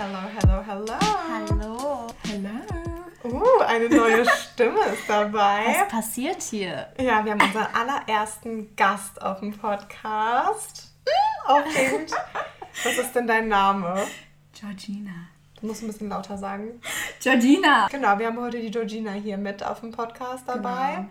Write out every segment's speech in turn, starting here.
Hello, hello, hello. Hallo. Hello. Uh, eine neue Stimme ist dabei. Was passiert hier? Ja, wir haben unseren allerersten Gast auf dem Podcast. Hm, Aufregend. Was ist denn dein Name? Georgina. Du musst ein bisschen lauter sagen. Georgina. Genau, wir haben heute die Georgina hier mit auf dem Podcast dabei.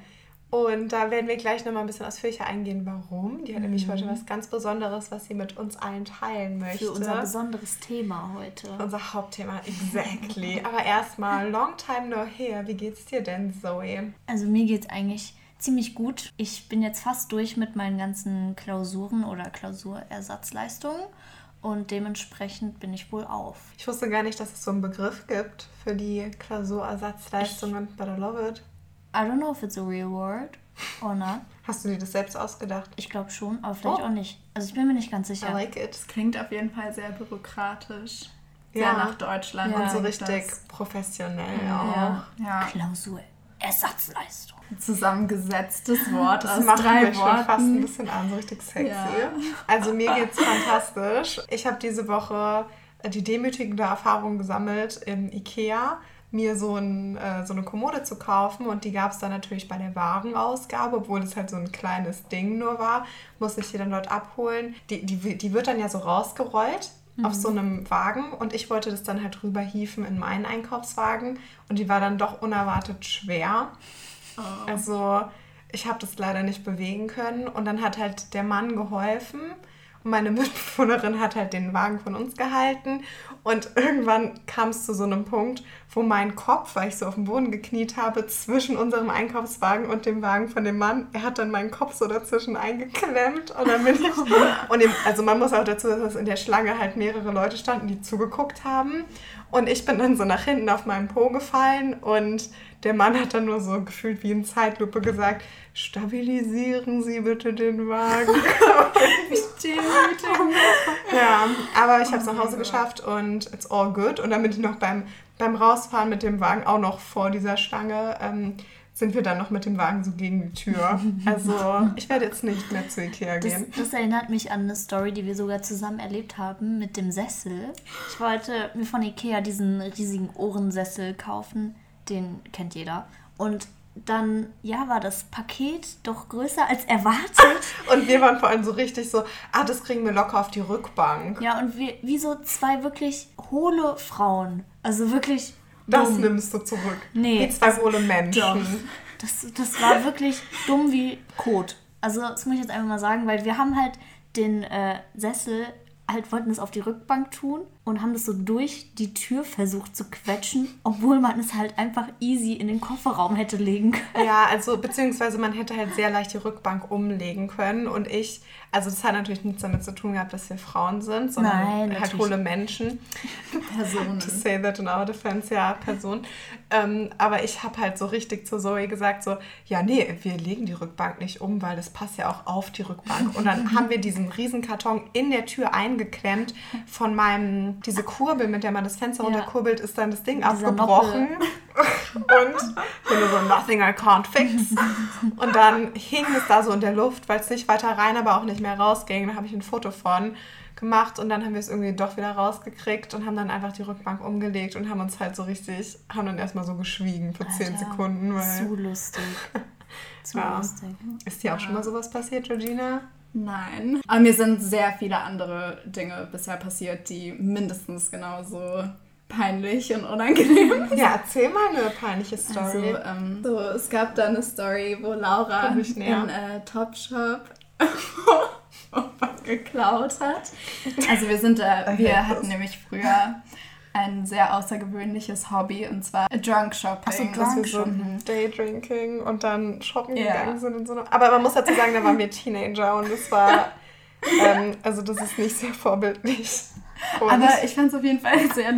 Und da werden wir gleich nochmal ein bisschen ausführlicher eingehen, warum. Die hat nämlich heute was ganz Besonderes, was sie mit uns allen teilen möchte. Für unser besonderes Thema heute. Unser Hauptthema, exactly. Aber erstmal, long time no here. Wie geht's dir denn, Zoe? Also mir geht's eigentlich ziemlich gut. Ich bin jetzt fast durch mit meinen ganzen Klausuren oder Klausurersatzleistungen und dementsprechend bin ich wohl auf. Ich wusste gar nicht, dass es so einen Begriff gibt für die Klausurersatzleistungen, but I love it. I don't know if it's a real word or not. Hast du dir das selbst ausgedacht? Ich glaube schon, aber vielleicht Oh. auch nicht. Also ich bin mir nicht ganz I sicher. like it. Das klingt auf jeden Fall sehr bürokratisch. Sehr Ja. nach Deutschland. Ja. Und so richtig das. professionell Ja. auch. Ja. Klausurersatzleistung. Zusammengesetztes Wort Das aus macht drei mich schon fast ein Worten. bisschen an, so richtig sexy. Ja. Also mir geht's fantastisch. Ich habe diese Woche die demütigende Erfahrung gesammelt, im Ikea mir so, ein, äh, so eine Kommode zu kaufen und die gab es dann natürlich bei der Warenausgabe, obwohl es halt so ein kleines Ding nur war, musste ich die dann dort abholen. Die, die, die wird dann ja so rausgerollt auf so einem Wagen und ich wollte das dann halt rüberhieven in meinen Einkaufswagen und die war dann doch unerwartet schwer. Oh. Also ich habe das leider nicht bewegen können und dann hat halt der Mann geholfen und meine Mitbewohnerin hat halt den Wagen von uns gehalten und irgendwann kam es zu so einem Punkt, wo mein Kopf, weil ich so auf dem Boden gekniet habe, zwischen unserem Einkaufswagen und dem Wagen von dem Mann, er hat dann meinen Kopf so dazwischen eingeklemmt und dann bin ich und dem, also man muss auch dazu sagen, dass in der Schlange halt mehrere Leute standen, die zugeguckt haben und ich bin dann so nach hinten auf meinen Po gefallen und der Mann hat dann nur so gefühlt wie in Zeitlupe gesagt, stabilisieren Sie bitte den Wagen. ja, aber ich habe es nach Hause geschafft und it's all good. Und dann bin ich noch beim, beim Rausfahren mit dem Wagen auch noch vor dieser Stange, ähm, sind wir dann noch mit dem Wagen so gegen die Tür. Also ich werde jetzt nicht mehr zu Ikea Das, gehen. das erinnert mich an eine Story, die wir sogar zusammen erlebt haben mit dem Sessel. Ich wollte mir von Ikea diesen riesigen Ohrensessel kaufen. Den kennt jeder. Und dann, ja, war das Paket doch größer als erwartet. Und wir waren vor allem so richtig so, ah, das kriegen wir locker auf die Rückbank. Ja, und wir, wie so zwei wirklich hohle Frauen. Also wirklich. Das dumm. nimmst du zurück. Nee, Wie zwei hohle Menschen. Doch. Das, das war wirklich dumm wie Kot. Also, das muss ich jetzt einfach mal sagen, weil wir haben halt den äh, Sessel, halt wollten es auf die Rückbank tun und haben das so durch die Tür versucht zu quetschen, obwohl man es halt einfach easy in den Kofferraum hätte legen können. Ja, also beziehungsweise man hätte halt sehr leicht die Rückbank umlegen können und ich, also das hat natürlich nichts damit zu tun gehabt, dass wir Frauen sind, sondern Nein, halt hohle Menschen. Personen. To say that in our defense, ja, Person. Ähm, aber ich habe halt so richtig zu Zoe gesagt, so, ja, nee, wir legen die Rückbank nicht um, weil das passt ja auch auf die Rückbank. Und dann haben wir diesen Riesenkarton in der Tür eingeklemmt von meinem, diese Kurbel, mit der man das Fenster Ja. runterkurbelt, ist dann das Ding abgebrochen. Und du so, nothing I can't fix. Und dann hing es da so in der Luft, weil es nicht weiter rein, aber auch nicht mehr rausging. Da habe ich ein Foto von gemacht und dann haben wir es irgendwie doch wieder rausgekriegt und haben dann einfach die Rückbank umgelegt und haben uns halt so richtig, haben dann erstmal so geschwiegen für 10 Alter, Sekunden. Weil, Zu lustig. Zu Ja. lustig. ist dir auch schon mal sowas passiert, Georgina? Nein. Aber mir sind sehr viele andere Dinge bisher passiert, die mindestens genauso peinlich und unangenehm Ja, erzähl mal eine peinliche Story. Also, ähm, so, es gab da eine Story, wo Laura in äh, Topshop geklaut hat. Also wir sind da, I wir hatten nämlich früher ein sehr außergewöhnliches Hobby und zwar Drunk Shopping. Achso, dass wir so Mhm. Daydrinking und dann shoppen Ja. gegangen sind und so. Aber man muss dazu sagen, da waren wir Teenager und es war, ähm, also das ist nicht sehr vorbildlich. Und Aber ich fand es auf jeden Fall sehr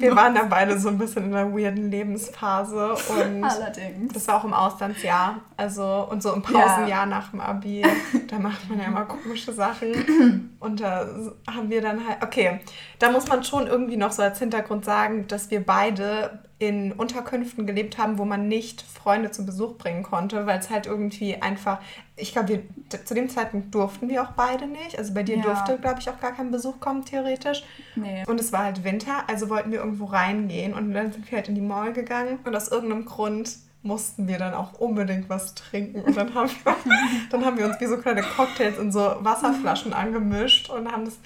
wir waren da beide so ein bisschen in einer weirden Lebensphase und allerdings. das war auch im Auslandsjahr, also und so im Pausenjahr nach dem Abi, da macht man ja immer komische Sachen. Und da haben wir dann halt, okay, da muss man schon irgendwie noch so als Hintergrund sagen, dass wir beide in Unterkünften gelebt haben, wo man nicht Freunde zum Besuch bringen konnte, weil es halt irgendwie einfach, ich glaube, zu dem Zeitpunkt durften wir auch beide nicht. Also bei dir Ja. durfte, glaube ich, auch gar kein Besuch kommen, theoretisch. Nee. Und es war halt Winter, also wollten wir irgendwo reingehen und dann sind wir halt in die Mall gegangen und aus irgendeinem Grund mussten wir dann auch unbedingt was trinken und dann haben wir, dann haben wir uns wie so kleine Cocktails in so Wasserflaschen angemischt und haben das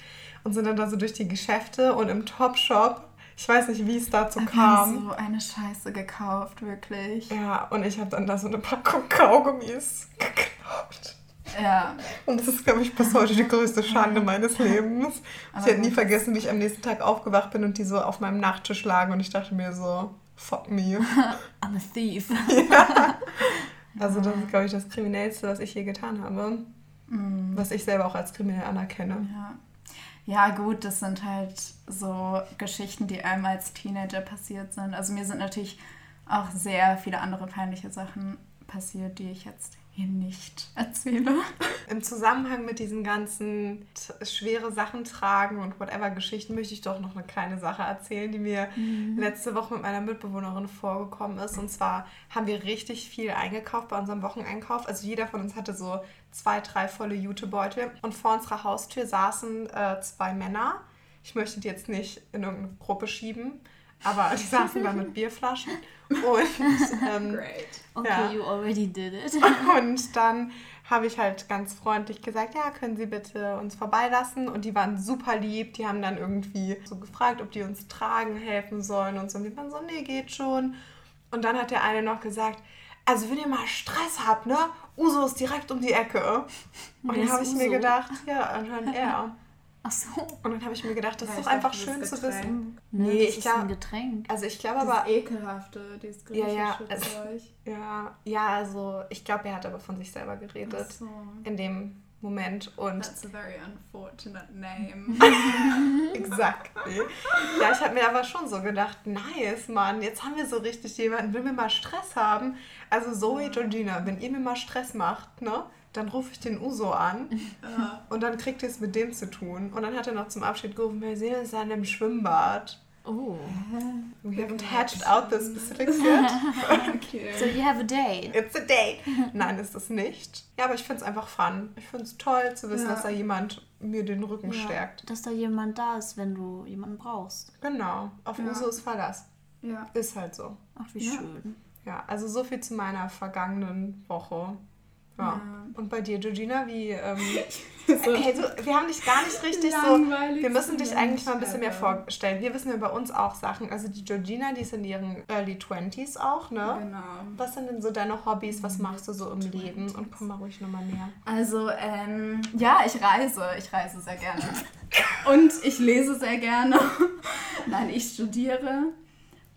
und sind dann da so durch die Geschäfte und im Topshop, ich weiß nicht, wie es dazu haben kam. so eine Scheiße gekauft, wirklich. Ja, und ich habe dann da so eine Packung Kaugummis geklaut. Ja. Und das ist, glaube ich, bis heute die größte Schande meines Lebens. Aber ich hätte nie vergessen, wie ich am nächsten Tag aufgewacht bin und die so auf meinem Nachttisch lagen und ich dachte mir so, fuck me. I'm a thief. Also das ist, glaube ich, das Kriminellste, was ich je getan habe. Was ich selber auch als kriminell anerkenne. Ja. Ja, gut, das sind halt so Geschichten, die einem als Teenager passiert sind. Also mir sind natürlich auch sehr viele andere peinliche Sachen passiert, die ich jetzt hier nicht erzähle. Im Zusammenhang mit diesen ganzen schwere Sachen tragen und whatever Geschichten möchte ich doch noch eine kleine Sache erzählen, die mir letzte Woche mit meiner Mitbewohnerin vorgekommen ist. Und zwar haben wir richtig viel eingekauft bei unserem Wocheneinkauf. Also jeder von uns hatte so zwei, drei volle Jutebeutel. Und vor unserer Haustür saßen äh, zwei Männer. Ich möchte die jetzt nicht in irgendeine Gruppe schieben, aber die saßen da mit Bierflaschen. Und ähm, Great. Okay, Ja. you already did it. und dann habe ich halt ganz freundlich gesagt, ja, können Sie bitte uns vorbeilassen? Und die waren super lieb. Die haben dann irgendwie so gefragt, ob die uns tragen helfen sollen und so. Und die waren so, nee, geht schon. Und dann hat der eine noch gesagt, also wenn ihr mal Stress habt, ne? Uso ist direkt um die Ecke. Und dann ist habe ich mir Uso? gedacht, ja, anscheinend er. Ach so. Und dann habe ich mir gedacht, das ist Ja, doch einfach dachte, schön zu wissen. Nee, Nee, das ich ist ein glaube, Getränk. also ich glaube Das aber, ekelhafte, dieses Ja, ja, griechische Zeug. ja, ja, also ich glaube, er hat aber von sich selber geredet Ach so. in dem Moment und That's a very unfortunate name. Exactly. Ja, ich habe mir aber schon so gedacht, nice, Mann, jetzt haben wir so richtig jemanden, will mir mal Stress haben. Also Zoe, Georgina, wenn ihr mir mal Stress macht, ne, dann rufe ich den Uso an und dann kriegt ihr es mit dem zu tun. Und dann hat er noch zum Abschied gerufen, wir sehen uns dann im Schwimmbad. Oh. We haven't hatched out the specifics yet. okay. So you have a date. It's a date. Nein, ist es nicht. Ja, aber ich finde es einfach fun. Ich finde es toll zu wissen, Ja. dass da jemand mir den Rücken Ja, stärkt. Dass da jemand da ist, wenn du jemanden brauchst. Genau. Auf Ja. Uso ist Verlass. Ja. Ist halt so. Ach, wie schön. Ja, also so viel zu meiner vergangenen Woche. Ja. Ja. Und bei dir, Georgina, wie. Ähm, So hey, du, wir haben dich gar nicht richtig so. langweiligste Wir müssen dich eigentlich mal ein bisschen mehr vorstellen. Wir wissen über uns auch Sachen. Also die Georgina, die ist in ihren Early 20s auch, ne? Genau. Was sind denn so deine Hobbys? Was machst du so im Leben? Und komm mal ruhig nochmal näher. Also, ähm, ja, ich reise. Ich reise sehr gerne. Und ich lese sehr gerne. Nein, ich studiere.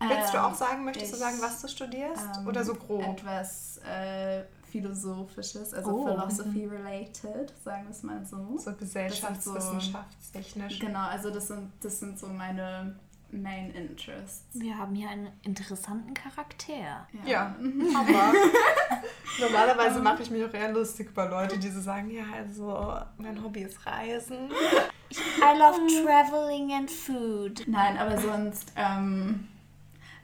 Willst du Ähm, auch sagen, möchtest du ich, sagen, was du studierst? ähm, Oder so grob? Etwas äh, Philosophisches, also Oh. Philosophy-related, sagen wir es mal so. So gesellschaftswissenschaftstechnisch. Genau, also das sind, das sind so meine Main Interests. Wir haben hier einen interessanten Charakter. Ja, aber normalerweise mache ich mich auch eher lustig über Leute, die so sagen, ja, also mein Hobby ist Reisen. I love traveling and food. Nein, aber sonst, ähm,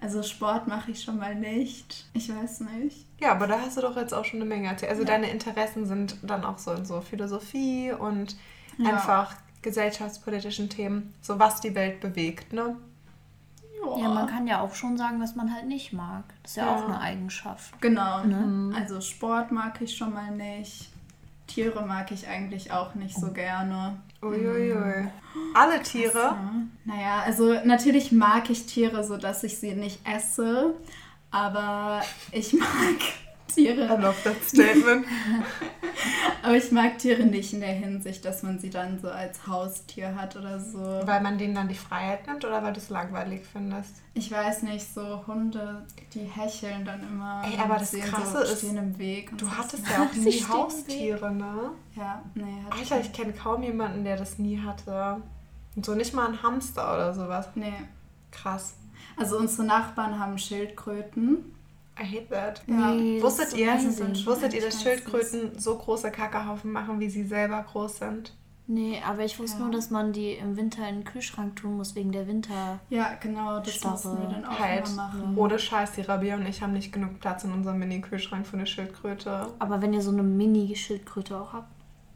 also Sport mache ich schon mal nicht. Ich weiß nicht. Ja, aber da hast du doch jetzt auch schon eine Menge erzählt. Also Ja. deine Interessen sind dann auch so in so Philosophie und Ja. einfach gesellschaftspolitischen Themen, so was die Welt bewegt, ne? Ja, man kann ja auch schon sagen, was man halt nicht mag. Das ist ja, Ja. auch eine Eigenschaft. Genau. Ne? Also Sport mag ich schon mal nicht. Tiere mag ich eigentlich auch nicht so gerne. Uiuiui. Alle Tiere. Ja. Naja, also natürlich mag ich Tiere, so dass ich sie nicht esse. Aber ich mag I Tiere. love that statement. Aber ich mag Tiere nicht in der Hinsicht, dass man sie dann so als Haustier hat oder so. weil man denen dann die Freiheit nimmt oder weil du es langweilig findest? Ich weiß nicht, so Hunde, die hecheln dann immer. Ey, aber das Krasse so, ist, stehen im Weg. Du so. hattest ja auch nie. Haustiere, ne? Ja, nee, hatte Alter, ich kenne kaum jemanden, der das nie hatte. Und so nicht mal ein Hamster oder sowas. Nee. Krass. Also unsere Nachbarn haben Schildkröten. I hate that. Ja. Nee, das Wusstet ist ihr, amazing. wusstet ihr, dass Schildkröten so große Kackerhaufen machen, wie sie selber groß sind? Nee, aber ich wusste Ja. nur, dass man die im Winter in den Kühlschrank tun muss, wegen der Winter. Ja, genau, das Starre müssen wir dann auch Halt. immer machen. Ohne Scheiß, die Rabia und ich haben nicht genug Platz in unserem Mini-Kühlschrank für eine Schildkröte. Aber wenn ihr so eine Mini-Schildkröte auch habt,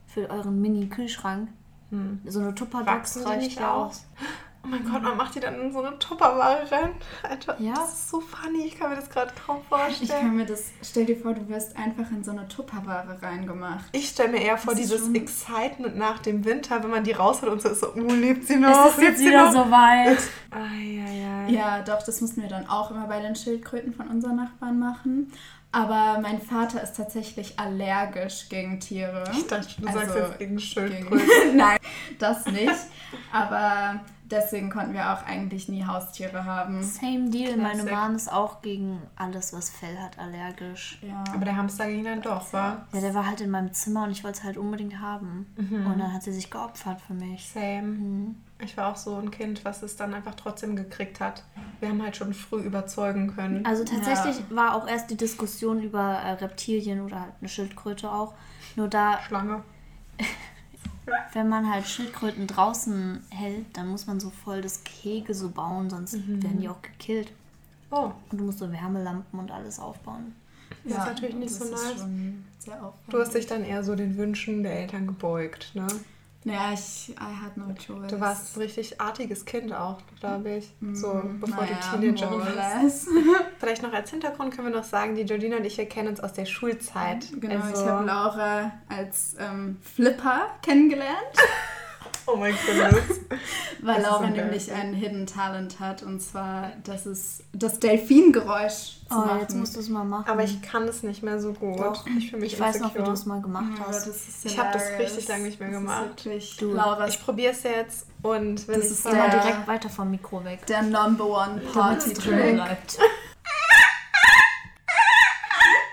für euren Mini-Kühlschrank, Hm. so eine Tupperbox reicht ja aus? Oh mein Gott, man macht die dann in so eine Tupperware rein. Alter, Ja. das ist so funny. Ich kann mir das gerade kaum Ich vorstellen. kann mir das, stell dir vor, du wirst einfach in so eine Tupperware reingemacht. Ich stelle mir eher vor, Das dieses schon- Excitement nach dem Winter, wenn man die rausholt und so ist so, oh, lebt sie noch? Es ist jetzt sie wieder noch? so weit. Ja, doch, das mussten wir dann auch immer bei den Schildkröten von unseren Nachbarn machen. Aber mein Vater ist tatsächlich allergisch gegen Tiere. Ich dachte, du sagst Also, jetzt gegen Gegen- Schildkröten. Nein, das nicht. Aber deswegen konnten wir auch eigentlich nie Haustiere haben. Same deal. Meine Classic. Mom ist auch gegen alles, was Fell hat, allergisch. Ja. Aber der Hamster ging dann doch, wa? Ja, der war halt in meinem Zimmer und ich wollte es halt unbedingt haben. Mhm. Und dann hat sie sich geopfert für mich. Same. Mhm. Ich war auch so ein Kind, was es dann einfach trotzdem gekriegt hat. Wir haben halt schon früh überzeugen können. Also tatsächlich war auch erst die Diskussion über äh, Reptilien oder halt eine Schildkröte auch. Nur da, Schlange. wenn man halt Schildkröten draußen hält, dann muss man so voll das Gehege so bauen, sonst Mhm. werden die auch gekillt. Oh, Und du musst so Wärmelampen und alles aufbauen. Das ist natürlich nicht das so ist nice. schon sehr aufwendig. du hast dich dann eher so den Wünschen der Eltern gebeugt, ne? Ja, ich, I had no choice. Du warst ein richtig artiges Kind auch, glaube ich. So, Mm, bevor naja, du Teenager warst. Vielleicht noch als Hintergrund können wir noch sagen, die Georgina und ich, wir kennen uns aus der Schulzeit. Genau, also, ich habe Laura als ähm, Flipper kennengelernt, Oh mein Gott. weil Laura so nämlich ein Hidden Talent hat und zwar, das ist das Delfingeräusch zu Oh, machen. jetzt musst du es mal machen. Aber ich kann das nicht mehr so gut. Doch. Ich mich ich weiß noch, wie du es mal Oh gemacht Gott, hast. das ist Ich hab das richtig lange nicht mehr Das gemacht. Du, Laura's Ich probiere es jetzt und wenn Das ich ist der- direkt weiter vom Mikro weg. der Number One Party es drin Trick. bleibt.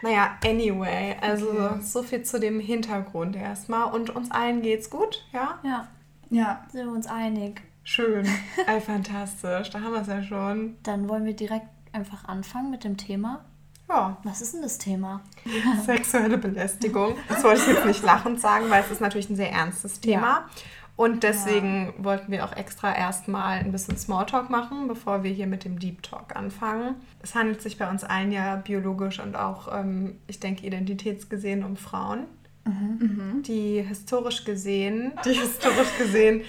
Naja, anyway, also Okay. so viel zu dem Hintergrund erstmal. Und uns allen geht's gut, ja? Ja, Ja, sind wir uns einig. Schön. Ey, fantastisch. Da haben wir es ja schon. Dann wollen wir direkt einfach anfangen mit dem Thema. Ja, Was ist denn das Thema? sexuelle Belästigung. Das wollte ich jetzt nicht lachend sagen, weil es ist natürlich ein sehr ernstes Thema. Und deswegen wollten wir auch extra erstmal ein bisschen Smalltalk machen, bevor wir hier mit dem Deep Talk anfangen. Es handelt sich bei uns allen ja biologisch und auch, ähm, ich denke, identitätsgesehen um Frauen, die historisch gesehen, die historisch gesehen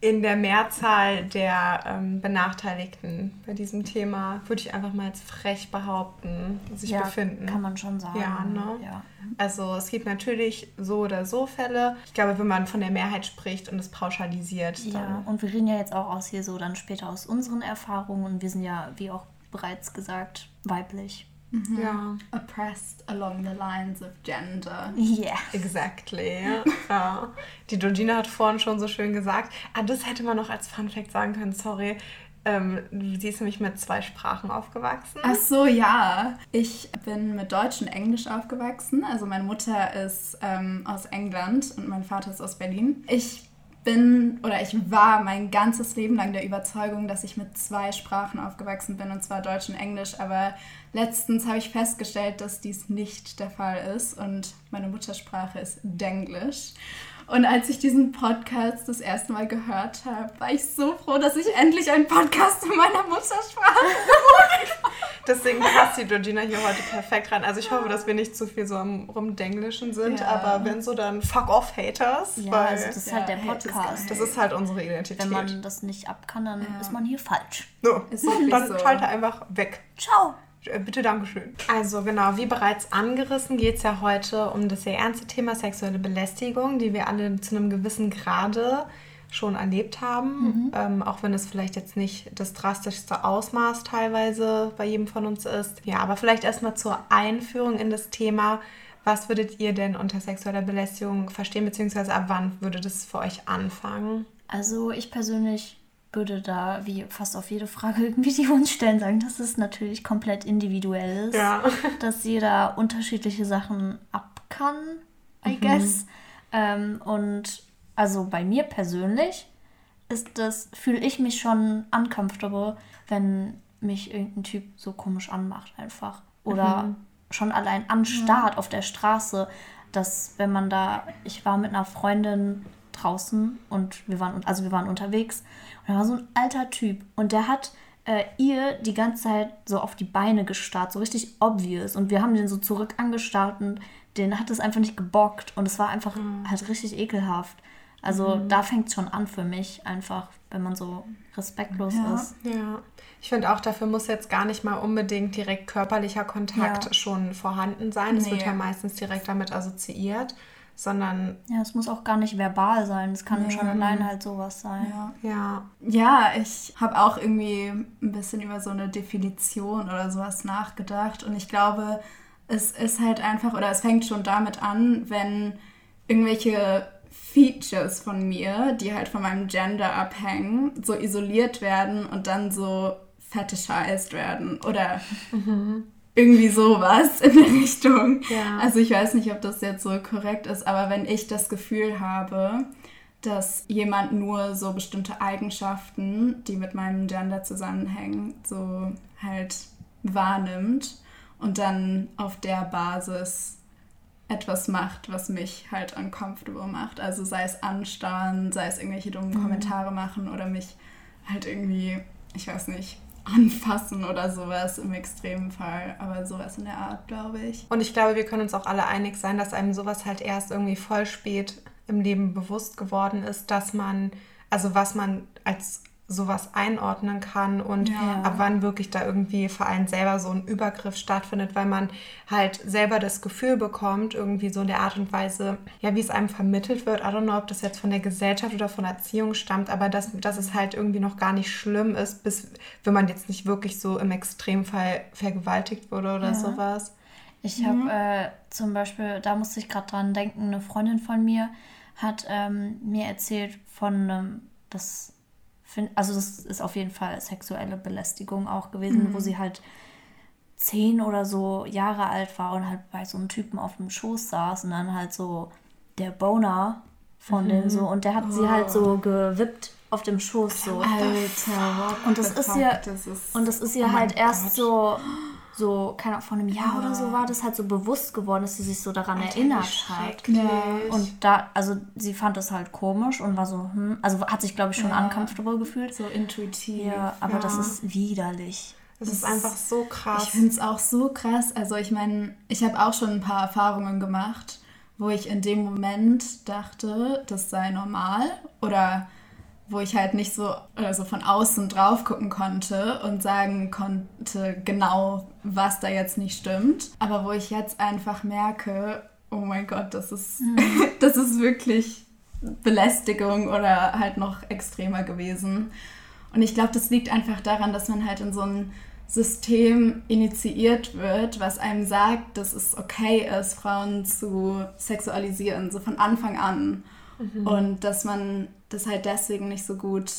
in der Mehrzahl der ähm, Benachteiligten bei diesem Thema, würde ich einfach mal als frech behaupten, sich ja, befinden. kann man schon sagen. Ja, ne? Ja. Also es gibt natürlich so oder so Fälle. Ich glaube, wenn man von der Mehrheit spricht und es pauschalisiert, ja, und wir reden ja jetzt auch aus hier so dann später aus unseren Erfahrungen und wir sind ja, wie auch bereits gesagt, weiblich. Ja, oppressed along the lines of gender. Yeah. exactly. ja. Die Georgina hat vorhin schon so schön gesagt, ah, das hätte man noch als Fun Fact sagen können, sorry. Ähm, sie ist nämlich mit zwei Sprachen aufgewachsen. Ach so, ja. Ich bin mit Deutsch und Englisch aufgewachsen. Also meine Mutter ist ähm, aus England und mein Vater ist aus Berlin. Ich bin oder ich war mein ganzes Leben lang der Überzeugung, dass ich mit zwei Sprachen aufgewachsen bin, und zwar Deutsch und Englisch. Aber letztens habe ich festgestellt, dass dies nicht der Fall ist und meine Muttersprache ist Denglisch. Und als ich diesen Podcast das erste Mal gehört habe, war ich so froh, dass ich endlich einen Podcast in meiner Muttersprache Deswegen passt die Georgina hier heute perfekt rein. Also ich hoffe, dass wir nicht zu viel so am Rumdenglischen sind, Ja. aber wenn so, dann fuck off Haters, Ja, weil also das ist halt Ja, der Hate is Podcast. das ist halt unsere Identität. Wenn man das nicht ab kann, dann Ja. ist man hier falsch. so, Ist dann so. schalte einfach weg. Ciao. Äh, Bitte, Dankeschön. Also genau, wie bereits angerissen, geht es ja heute um das sehr ernste Thema sexuelle Belästigung, die wir alle zu einem gewissen Grade schon erlebt haben, ähm, auch wenn es vielleicht jetzt nicht das drastischste Ausmaß teilweise bei jedem von uns ist. Ja, aber vielleicht erstmal zur Einführung in das Thema. Was würdet ihr denn unter sexueller Belästigung verstehen, beziehungsweise ab wann würde das für euch anfangen? Also ich persönlich würde da, wie fast auf jede Frage irgendwie, die wir uns stellen, sagen, dass es natürlich komplett individuell ist. Ja. Dass jeder unterschiedliche Sachen ab kann, I Mhm. guess. Ähm, und also bei mir persönlich ist das, fühle ich mich schon uncomfortable, wenn mich irgendein Typ so komisch anmacht einfach. Oder Mhm. schon allein anstarrt auf der Straße, dass wenn man da, ich war mit einer Freundin draußen und wir waren, also wir waren unterwegs und da war so ein alter Typ und der hat äh, ihr die ganze Zeit so auf die Beine gestarrt, so richtig obvious und wir haben den so zurück angestarrt und den hat es einfach nicht gebockt und es war einfach mhm. halt richtig ekelhaft. Also mhm. da fängt es schon an für mich, einfach, wenn man so respektlos ja. ist. Ja. Ich finde auch, dafür muss jetzt gar nicht mal unbedingt direkt körperlicher Kontakt ja. schon vorhanden sein. Es nee. wird ja meistens direkt damit assoziiert, sondern. Ja, es muss auch gar nicht verbal sein. Es kann nee. schon allein halt sowas sein. Ja, ja. ja ich habe auch irgendwie ein bisschen über so eine Definition oder sowas nachgedacht und ich glaube, es ist halt einfach, oder es fängt schon damit an, wenn irgendwelche Features von mir, die halt von meinem Gender abhängen, so isoliert werden und dann so fetishized werden oder mhm. Irgendwie sowas in der Richtung. Ja. Also ich weiß nicht, ob das jetzt so korrekt ist, aber wenn ich das Gefühl habe, dass jemand nur so bestimmte Eigenschaften, die mit meinem Gender zusammenhängen, so halt wahrnimmt und dann auf der Basis etwas macht, was mich halt uncomfortable macht. Also sei es anstarren, sei es irgendwelche dummen mhm. Kommentare machen oder mich halt irgendwie, ich weiß nicht, anfassen oder sowas im extremen Fall. Aber sowas in der Art, glaube ich. Und ich glaube, wir können uns auch alle einig sein, dass einem sowas halt erst irgendwie voll spät im Leben bewusst geworden ist, dass man, also was man als sowas einordnen kann und ja. ab wann wirklich da irgendwie vor allem selber so ein Übergriff stattfindet, weil man halt selber das Gefühl bekommt, irgendwie so in der Art und Weise, ja, wie es einem vermittelt wird. I don't know, ob das jetzt von der Gesellschaft oder von Erziehung stammt, aber dass, dass es halt irgendwie noch gar nicht schlimm ist, bis wenn man jetzt nicht wirklich so im Extremfall vergewaltigt wurde oder ja. sowas. Ich habe mhm. äh, zum Beispiel, da musste ich gerade dran denken, eine Freundin von mir hat ähm, mir erzählt von einem, ähm, das find, also das ist auf jeden Fall sexuelle Belästigung auch gewesen, mhm. wo sie halt zehn oder so Jahre alt war und halt bei so einem Typen auf dem Schoß saß und dann halt so der Boner von mhm. dem so und der hat oh. sie halt so gewippt auf dem Schoß so. Alter, und das ist ihr das ist, und das ist ihr oh halt erst Gott. so so, keine Ahnung, vor einem Jahr ja. oder so war das halt so bewusst geworden, dass sie sich so daran Alter, erinnert hat. Ja. Und da, also sie fand das halt komisch und war so, hm, also hat sich, glaube ich, schon ja. uncomfortable gefühlt. So intuitiv. Ja, aber ja. das ist widerlich. Das, das ist einfach so krass. Ich finde es auch so krass. Also ich meine, ich habe auch schon ein paar Erfahrungen gemacht, wo ich in dem Moment dachte, das sei normal oder wo ich halt nicht so also von außen drauf gucken konnte und sagen konnte genau, was da jetzt nicht stimmt. Aber wo ich jetzt einfach merke, oh mein Gott, das ist, mhm. das ist wirklich Belästigung oder halt noch extremer gewesen. Und ich glaube, das liegt einfach daran, dass man halt in so ein System initiiert wird, was einem sagt, dass es okay ist, Frauen zu sexualisieren, so von Anfang an. Mhm. Und dass man das halt deswegen nicht so gut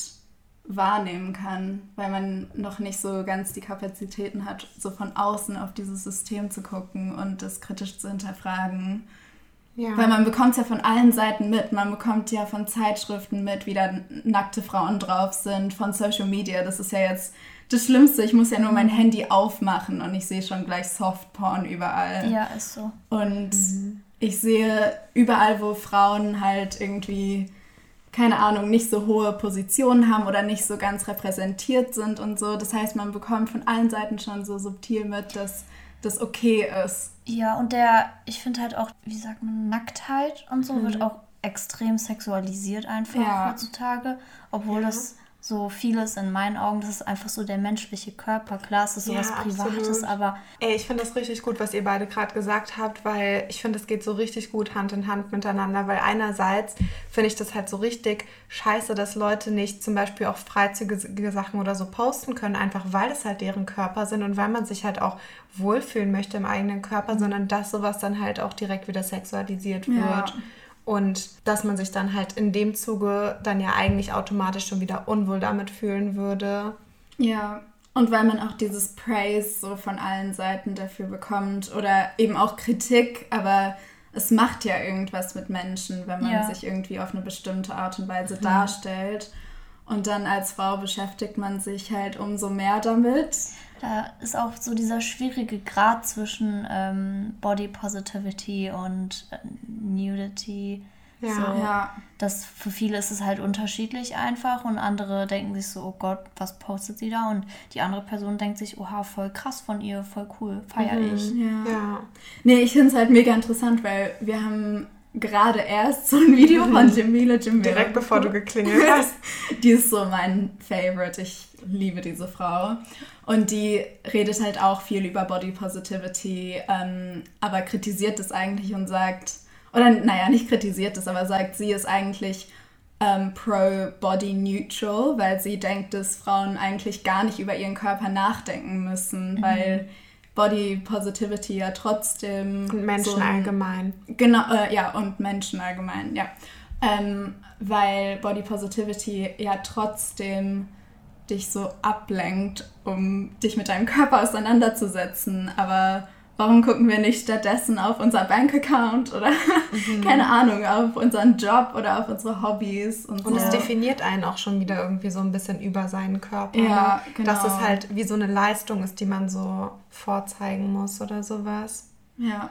wahrnehmen kann, weil man noch nicht so ganz die Kapazitäten hat, so von außen auf dieses System zu gucken und das kritisch zu hinterfragen. Ja. Weil man bekommt es ja von allen Seiten mit. Man bekommt ja von Zeitschriften mit, wie da nackte Frauen drauf sind, von Social Media. Das ist ja jetzt das Schlimmste. Ich muss ja nur mein Handy aufmachen und ich sehe schon gleich Softporn überall. Ja, ist so. Und mhm. ich sehe überall, wo Frauen halt irgendwie keine Ahnung, nicht so hohe Positionen haben oder nicht so ganz repräsentiert sind und so. Das heißt, man bekommt von allen Seiten schon so subtil mit, dass das okay ist. Ja, und der, ich finde halt auch, wie sagt man, Nacktheit und so mhm. wird auch extrem sexualisiert einfach ja. heutzutage, obwohl ja. das so vieles in meinen Augen, das ist einfach so der menschliche Körper. Klar, es ist sowas ja, Privates, aber. Ey, ich finde das richtig gut, was ihr beide gerade gesagt habt, weil ich finde, es geht so richtig gut Hand in Hand miteinander, weil einerseits finde ich das halt so richtig scheiße, dass Leute nicht zum Beispiel auch freizügige Sachen oder so posten können, einfach weil es halt deren Körper sind und weil man sich halt auch wohlfühlen möchte im eigenen Körper, sondern dass sowas dann halt auch direkt wieder sexualisiert wird. Ja. Und dass man sich dann halt in dem Zuge dann ja eigentlich automatisch schon wieder unwohl damit fühlen würde. Ja, und weil man auch dieses Praise so von allen Seiten dafür bekommt oder eben auch Kritik, aber es macht ja irgendwas mit Menschen, wenn man ja. sich irgendwie auf eine bestimmte Art und Weise mhm. darstellt. Und dann als Frau beschäftigt man sich halt umso mehr damit. Da ist auch so dieser schwierige Grad zwischen ähm, Body Positivity und äh, Nudity. Ja. So, Ja. Das für viele ist es halt unterschiedlich einfach und andere denken sich so, oh Gott, was postet sie da? Und die andere Person denkt sich, oha, voll krass von ihr, voll cool, feier ich. Ja. Ja. Nee, ich finde es halt mega interessant, weil wir haben gerade erst so ein Video von Jamila Jamila. Direkt bevor du geklingelt hast. Die ist so mein Favorite. Ich liebe diese Frau. Und die redet halt auch viel über Body Positivity, ähm, aber kritisiert es eigentlich und sagt, oder naja, nicht kritisiert es, aber sagt, sie ist eigentlich ähm, pro-body neutral, weil sie denkt, dass Frauen eigentlich gar nicht über ihren Körper nachdenken müssen, weil Body Positivity ja trotzdem. Und Menschen so ein- allgemein. Genau, äh, ja, und Menschen allgemein, ja. Ähm, weil Body Positivity ja trotzdem dich so ablenkt, um dich mit deinem Körper auseinanderzusetzen. Aber warum gucken wir nicht stattdessen auf unser Bankaccount oder keine Ahnung, auf unseren Job oder auf unsere Hobbys und, Und so. es definiert einen auch schon wieder irgendwie so ein bisschen über seinen Körper. Ja, ne? Dass genau. es halt wie so eine Leistung ist, die man so vorzeigen muss oder sowas. ja.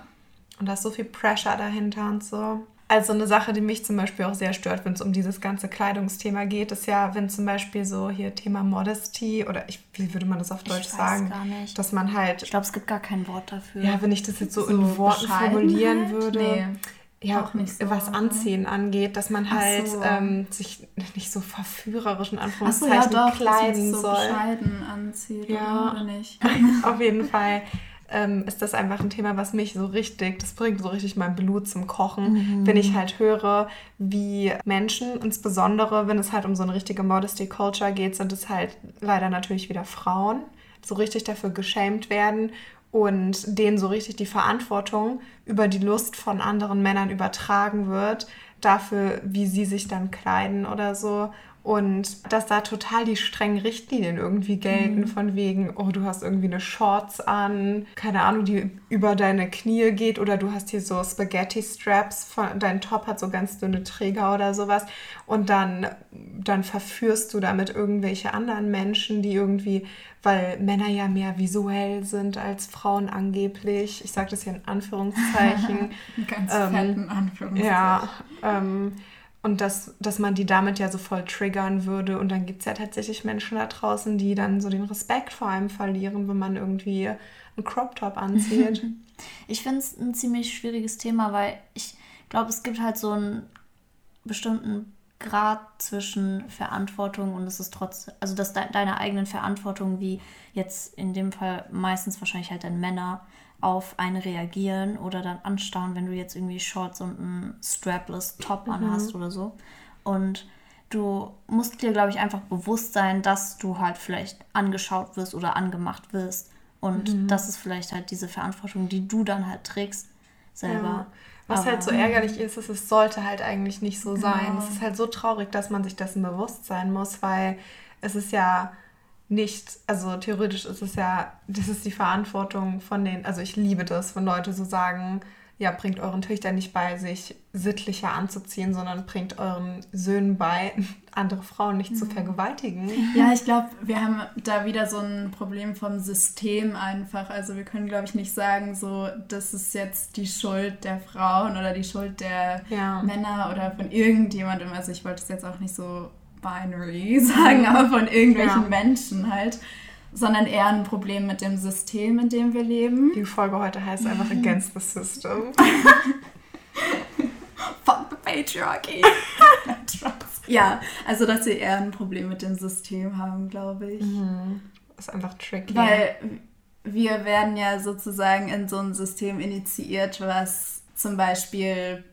Und da ist so viel Pressure dahinter und so. Also eine Sache, die mich zum Beispiel auch sehr stört, wenn es um dieses ganze Kleidungsthema geht, ist ja, wenn zum Beispiel so hier Thema Modesty oder ich, wie würde man das auf Deutsch Ich weiß sagen? gar nicht. Dass man halt, Ich glaube, es gibt gar kein Wort dafür. ja, wenn ich das jetzt so, So in Worten formulieren würde, Nee. ja, auch nicht so, was? Anziehen angeht, dass man Ach halt so. ähm, sich nicht so verführerisch in Anführungszeichen ja doch, dass man kleiden es so soll. bescheiden anzieht, Ja. oder nicht? Auf jeden Fall ähm, ist das einfach ein Thema, was mich so richtig, das bringt so richtig mein Blut zum Kochen, wenn ich halt höre, wie Menschen, insbesondere wenn es halt um so eine richtige Modesty Culture geht, sind es halt leider natürlich wieder Frauen, so richtig dafür geschämt werden und denen so richtig die Verantwortung über die Lust von anderen Männern übertragen wird, dafür, wie sie sich dann kleiden oder so. Und dass da total die strengen Richtlinien irgendwie gelten, von wegen, oh, du hast irgendwie eine Shorts an, keine Ahnung, die über deine Knie geht, oder du hast hier so Spaghetti-Straps, dein Top hat so ganz dünne Träger oder sowas. Und dann, dann verführst du damit irgendwelche anderen Menschen, die irgendwie, weil Männer ja mehr visuell sind als Frauen angeblich, ich sage das hier in Anführungszeichen, Ganz Ähm, fetten Anführungszeichen. ja, ähm, und dass, dass man die damit ja so voll triggern würde. Und dann gibt es ja tatsächlich Menschen da draußen, die dann so den Respekt vor einem verlieren, wenn man irgendwie einen Crop Top anzieht. Ich finde es ein ziemlich schwieriges Thema, weil ich glaube, es gibt halt so einen bestimmten Grad zwischen Verantwortung und es ist trotzdem, also dass de deine eigenen Verantwortung, wie jetzt in dem Fall meistens wahrscheinlich halt dann Männer auf einen reagieren oder dann anstarren, wenn du jetzt irgendwie Shorts und ein strapless Top anhast oder so. Und du musst dir, glaube ich, einfach bewusst sein, dass du halt vielleicht angeschaut wirst oder angemacht wirst. Und das ist vielleicht halt diese Verantwortung, die du dann halt trägst selber. Ja. Was Aber- halt so ärgerlich ist, ist, es sollte halt eigentlich nicht so sein. Es ist halt so traurig, dass man sich dessen bewusst sein muss, weil es ist ja nicht, also theoretisch ist es ja, das ist die Verantwortung von den, also ich liebe das, wenn Leute so sagen, ja, bringt euren Töchtern nicht bei, sich sittlicher anzuziehen, sondern bringt euren Söhnen bei, andere Frauen nicht zu vergewaltigen. Ja, ich glaube, wir haben da wieder so ein Problem vom System einfach. Also wir können, glaube ich, nicht sagen, so, das ist jetzt die Schuld der Frauen oder die Schuld der Ja. Männer oder von irgendjemandem. Also ich wollte es jetzt auch nicht so binary sagen, aber von irgendwelchen Ja. Menschen halt. Sondern eher ein Problem mit dem System, in dem wir leben. Die Folge heute heißt einfach Against the System. Fuck the patriarchy. ja, also dass wir eher ein Problem mit dem System haben, glaube ich. Ist einfach tricky. Weil wir werden ja sozusagen in so ein System initiiert, was zum Beispiel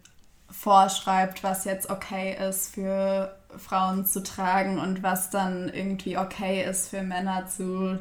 vorschreibt, was jetzt okay ist für Frauen zu tragen und was dann irgendwie okay ist für Männer zu,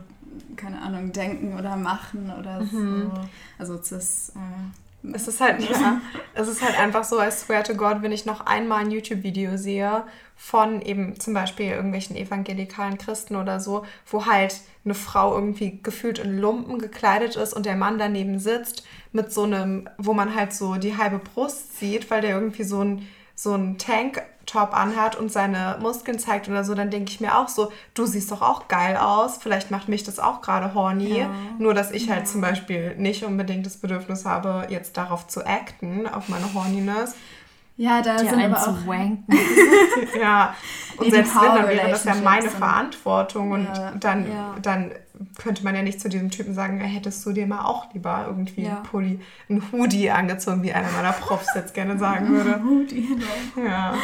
keine Ahnung, denken oder machen oder so. Also cis, äh, Es ist halt, ja, es ist halt einfach so, I swear to God, wenn ich noch einmal ein YouTube-Video sehe von eben zum Beispiel irgendwelchen evangelikalen Christen oder so, wo halt eine Frau irgendwie gefühlt in Lumpen gekleidet ist und der Mann daneben sitzt mit so einem, wo man halt so die halbe Brust sieht, weil der irgendwie so ein, so ein Tanktop anhat und seine Muskeln zeigt oder so, dann denke ich mir auch so, du siehst doch auch geil aus, vielleicht macht mich das auch gerade horny, Ja. nur dass ich halt zum Beispiel nicht unbedingt das Bedürfnis habe, jetzt darauf zu acten, auf meine Horniness. Ja, da dir sind aber zu auch wanken. Ja, und Nee, die selbst wenn, dann wäre das ja meine Verantwortung und Ja. dann, Ja. dann könnte man ja nicht zu diesem Typen sagen, "Ja, hättest du dir mal auch lieber irgendwie Ja. einen Pulli, einen Hoodie angezogen, wie einer meiner Profs jetzt gerne sagen würde. Ja.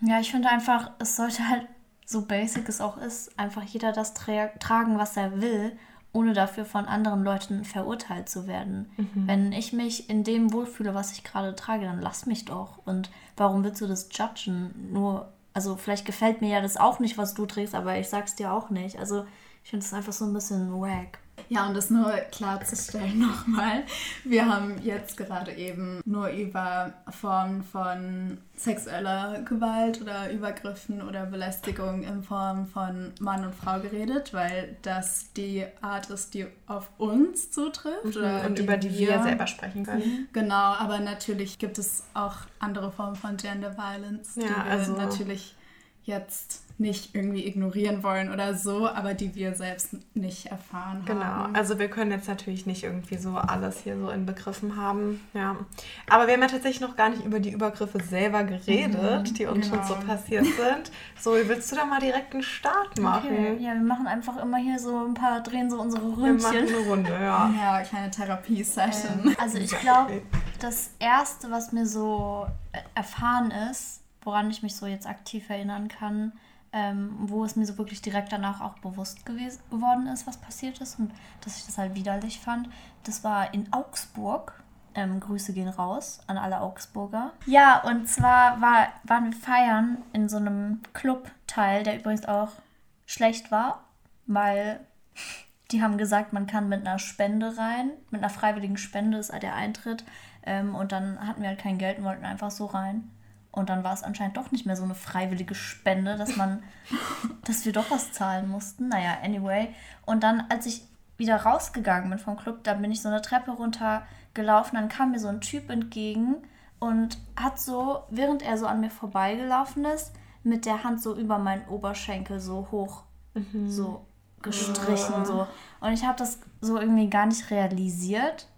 Ja, ich finde einfach, es sollte halt, so basic es auch ist, einfach jeder das tra tragen, was er will, ohne dafür von anderen Leuten verurteilt zu werden. Wenn ich mich in dem wohlfühle, was ich gerade trage, dann lass mich doch. Und warum willst du das judgen? Nur, also vielleicht gefällt mir ja das auch nicht, was du trägst, aber ich sag's dir auch nicht. Also ich finde es einfach so ein bisschen wack. Ja, um das nur klarzustellen nochmal. Wir haben jetzt gerade eben nur über Formen von sexueller Gewalt oder Übergriffen oder Belästigung in Form von Mann und Frau geredet, weil das die Art ist, die auf uns zutrifft. Oder Und über die wir selber sprechen können. Genau, aber natürlich gibt es auch andere Formen von Gender Violence, die Ja, wir also- natürlich jetzt nicht irgendwie ignorieren wollen oder so, aber die wir selbst nicht erfahren Genau, haben. also wir können jetzt natürlich nicht irgendwie so alles hier so in Begriffen haben. Ja. Aber wir haben ja tatsächlich noch gar nicht über die Übergriffe selber geredet, die uns schon so genau. passiert sind. So, willst du da mal direkt einen Start machen? Okay, ja, wir machen einfach immer hier so ein paar, drehen so unsere Wir machen Ründchen. eine Runde, ja. Ja, kleine Therapie-Session. Also ich glaube, das Erste, was mir so äh, erfahren ist, woran ich mich so jetzt aktiv erinnern kann, ähm, wo es mir so wirklich direkt danach auch bewusst gewesen, geworden ist, was passiert ist und dass ich das halt widerlich fand, das war in Augsburg. Ähm, Grüße gehen raus an alle Augsburger. Ja, und zwar war, waren wir feiern in so einem Clubteil, der übrigens auch schlecht war, weil die haben gesagt, man kann mit einer Spende rein, mit einer freiwilligen Spende ist der Eintritt. Ähm, und dann hatten wir halt kein Geld und wollten einfach so rein. Und dann war es anscheinend doch nicht mehr so eine freiwillige Spende, dass man, dass wir doch was zahlen mussten. Naja, anyway. Und dann, als ich wieder rausgegangen bin vom Club, da bin ich so eine Treppe runtergelaufen, dann kam mir so ein Typ entgegen und hat so, während er so an mir vorbeigelaufen ist, mit der Hand so über meinen Oberschenkel so hoch so gestrichen. So. Und ich habe das so irgendwie gar nicht realisiert.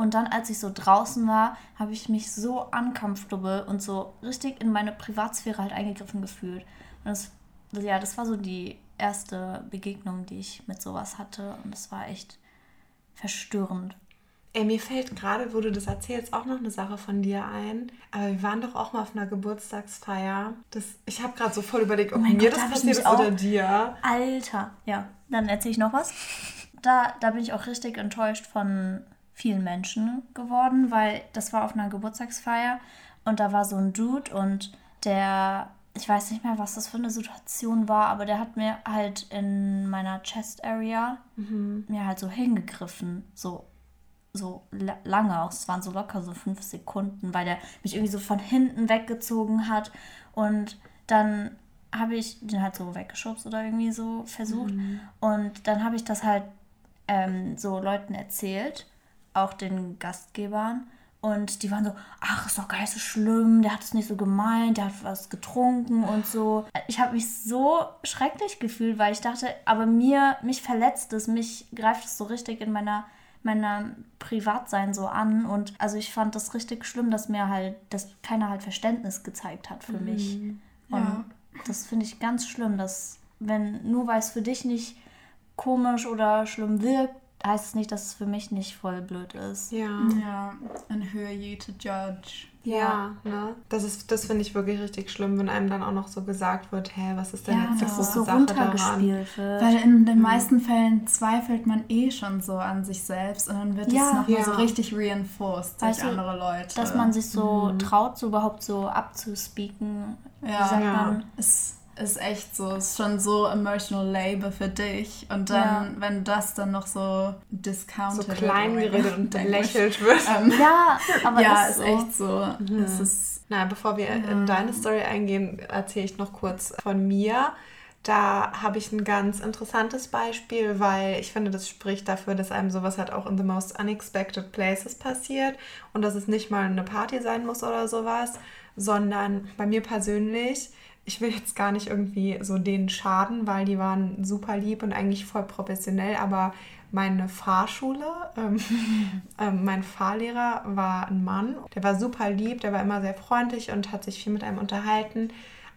Und dann, als ich so draußen war, habe ich mich so uncomfortable und so richtig in meine Privatsphäre halt eingegriffen gefühlt. Und das, ja, das war so die erste Begegnung, die ich mit sowas hatte. Und das war echt verstörend. Ey, mir fällt gerade, wo du das erzählst, auch noch eine Sache von dir ein. Aber wir waren doch auch mal auf einer Geburtstagsfeier. Das, ich habe gerade so voll überlegt, ob Oh mir Gott, das passiert oder dir. Alter, ja, dann erzähle ich noch was. Da, da bin ich auch richtig enttäuscht von vielen Menschen geworden, weil das war auf einer Geburtstagsfeier und da war so ein Dude und der, ich weiß nicht mehr, was das für eine Situation war, aber der hat mir halt in meiner Chest Area mir halt so hingegriffen, so so la- lange auch, es waren so locker so fünf Sekunden, weil der mich irgendwie so von hinten weggezogen hat und dann habe ich den halt so weggeschubst oder irgendwie so versucht und dann habe ich das halt ähm, so Leuten erzählt, auch den Gastgebern und die waren so, ach, ist doch gar nicht so schlimm, der hat es nicht so gemeint, der hat was getrunken und so. Ich habe mich so schrecklich gefühlt, weil ich dachte, aber mir, mich verletzt es, mich greift es so richtig in meiner meiner Privatsein so an und also ich fand das richtig schlimm, dass mir halt, dass keiner halt Verständnis gezeigt hat für mich. Und Ja. das finde ich ganz schlimm, dass wenn nur weil es für dich nicht komisch oder schlimm wirkt, heißt es nicht, dass es für mich nicht voll blöd ist. Ja. Ja, and who are you to judge? Ja, ne? Das ist, das finde ich wirklich richtig schlimm, wenn einem dann auch noch so gesagt wird, hä, was ist denn Ja, jetzt die dass große so Sache daran? wird. Weil in den meisten Fällen zweifelt man eh schon so an sich selbst und dann wird Ja. es nochmal Ja. so richtig reinforced durch du, andere Leute. dass man sich so traut, so überhaupt so abzuspeaken. Ja. Wie sagt Ja. man? Es ist echt so, es ist schon so emotional labor für dich. Und dann, wenn das dann noch so discounted So klein geredet und belächelt wird. Ähm, Ja, aber ja, ist ist so. echt so. Es ist Na, bevor wir in deine Story eingehen, erzähle ich noch kurz von mir. Da habe ich ein ganz interessantes Beispiel, weil ich finde, das spricht dafür, dass einem sowas halt auch in the most unexpected places passiert und dass es nicht mal eine Party sein muss oder sowas, sondern bei mir persönlich, ich will jetzt gar nicht irgendwie so denen schaden, weil die waren super lieb und eigentlich voll professionell, aber meine Fahrschule, ähm, ähm, mein Fahrlehrer war ein Mann, der war super lieb, der war immer sehr freundlich und hat sich viel mit einem unterhalten.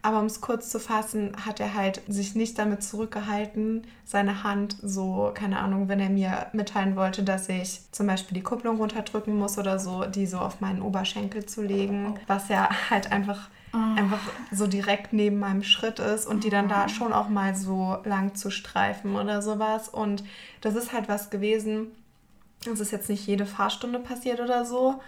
Aber um es kurz zu fassen, hat er halt sich nicht damit zurückgehalten, seine Hand so, keine Ahnung, wenn er mir mitteilen wollte, dass ich zum Beispiel die Kupplung runterdrücken muss oder so, die so auf meinen Oberschenkel zu legen, was ja halt einfach oh. einfach so direkt neben meinem Schritt ist und die dann da schon auch mal so lang zu streifen oder sowas. Und das ist halt was gewesen. Das ist jetzt nicht jede Fahrstunde passiert oder so.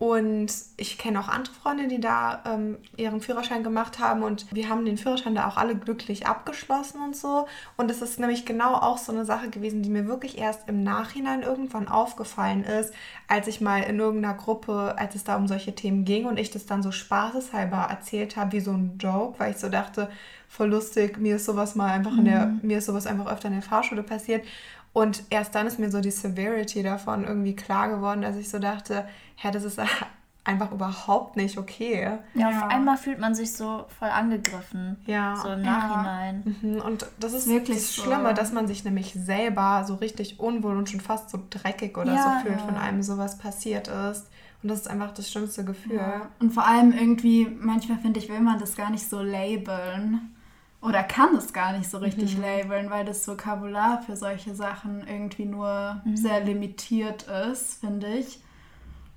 Und ich kenne auch andere Freunde, die da ähm, ihren Führerschein gemacht haben und wir haben den Führerschein da auch alle glücklich abgeschlossen und so. Und es ist nämlich genau auch so eine Sache gewesen, die mir wirklich erst im Nachhinein irgendwann aufgefallen ist, als ich mal in irgendeiner Gruppe, als es da um solche Themen ging und ich das dann so spaßeshalber erzählt habe, wie so ein Joke, weil ich so dachte, voll lustig, mir ist sowas mal einfach in der, mhm. mir ist sowas einfach öfter in der Fahrschule passiert. Und erst dann ist mir so die Severity davon irgendwie klar geworden, dass ich so dachte, ja, das ist einfach überhaupt nicht okay. Ja, ja, auf einmal fühlt man sich so voll angegriffen. Ja. So im Nachhinein. Ja. Mhm. Und das ist wirklich das so. Schlimme, dass man sich nämlich selber so richtig unwohl und schon fast so dreckig oder ja, so fühlt, ja. wenn einem sowas passiert ist. Und das ist einfach das schlimmste Gefühl. Ja. Und vor allem irgendwie, manchmal finde ich, will man das gar nicht so labeln oder kann es gar nicht so richtig mhm. labeln, weil das Vokabular für solche Sachen irgendwie nur mhm. sehr limitiert ist, finde ich.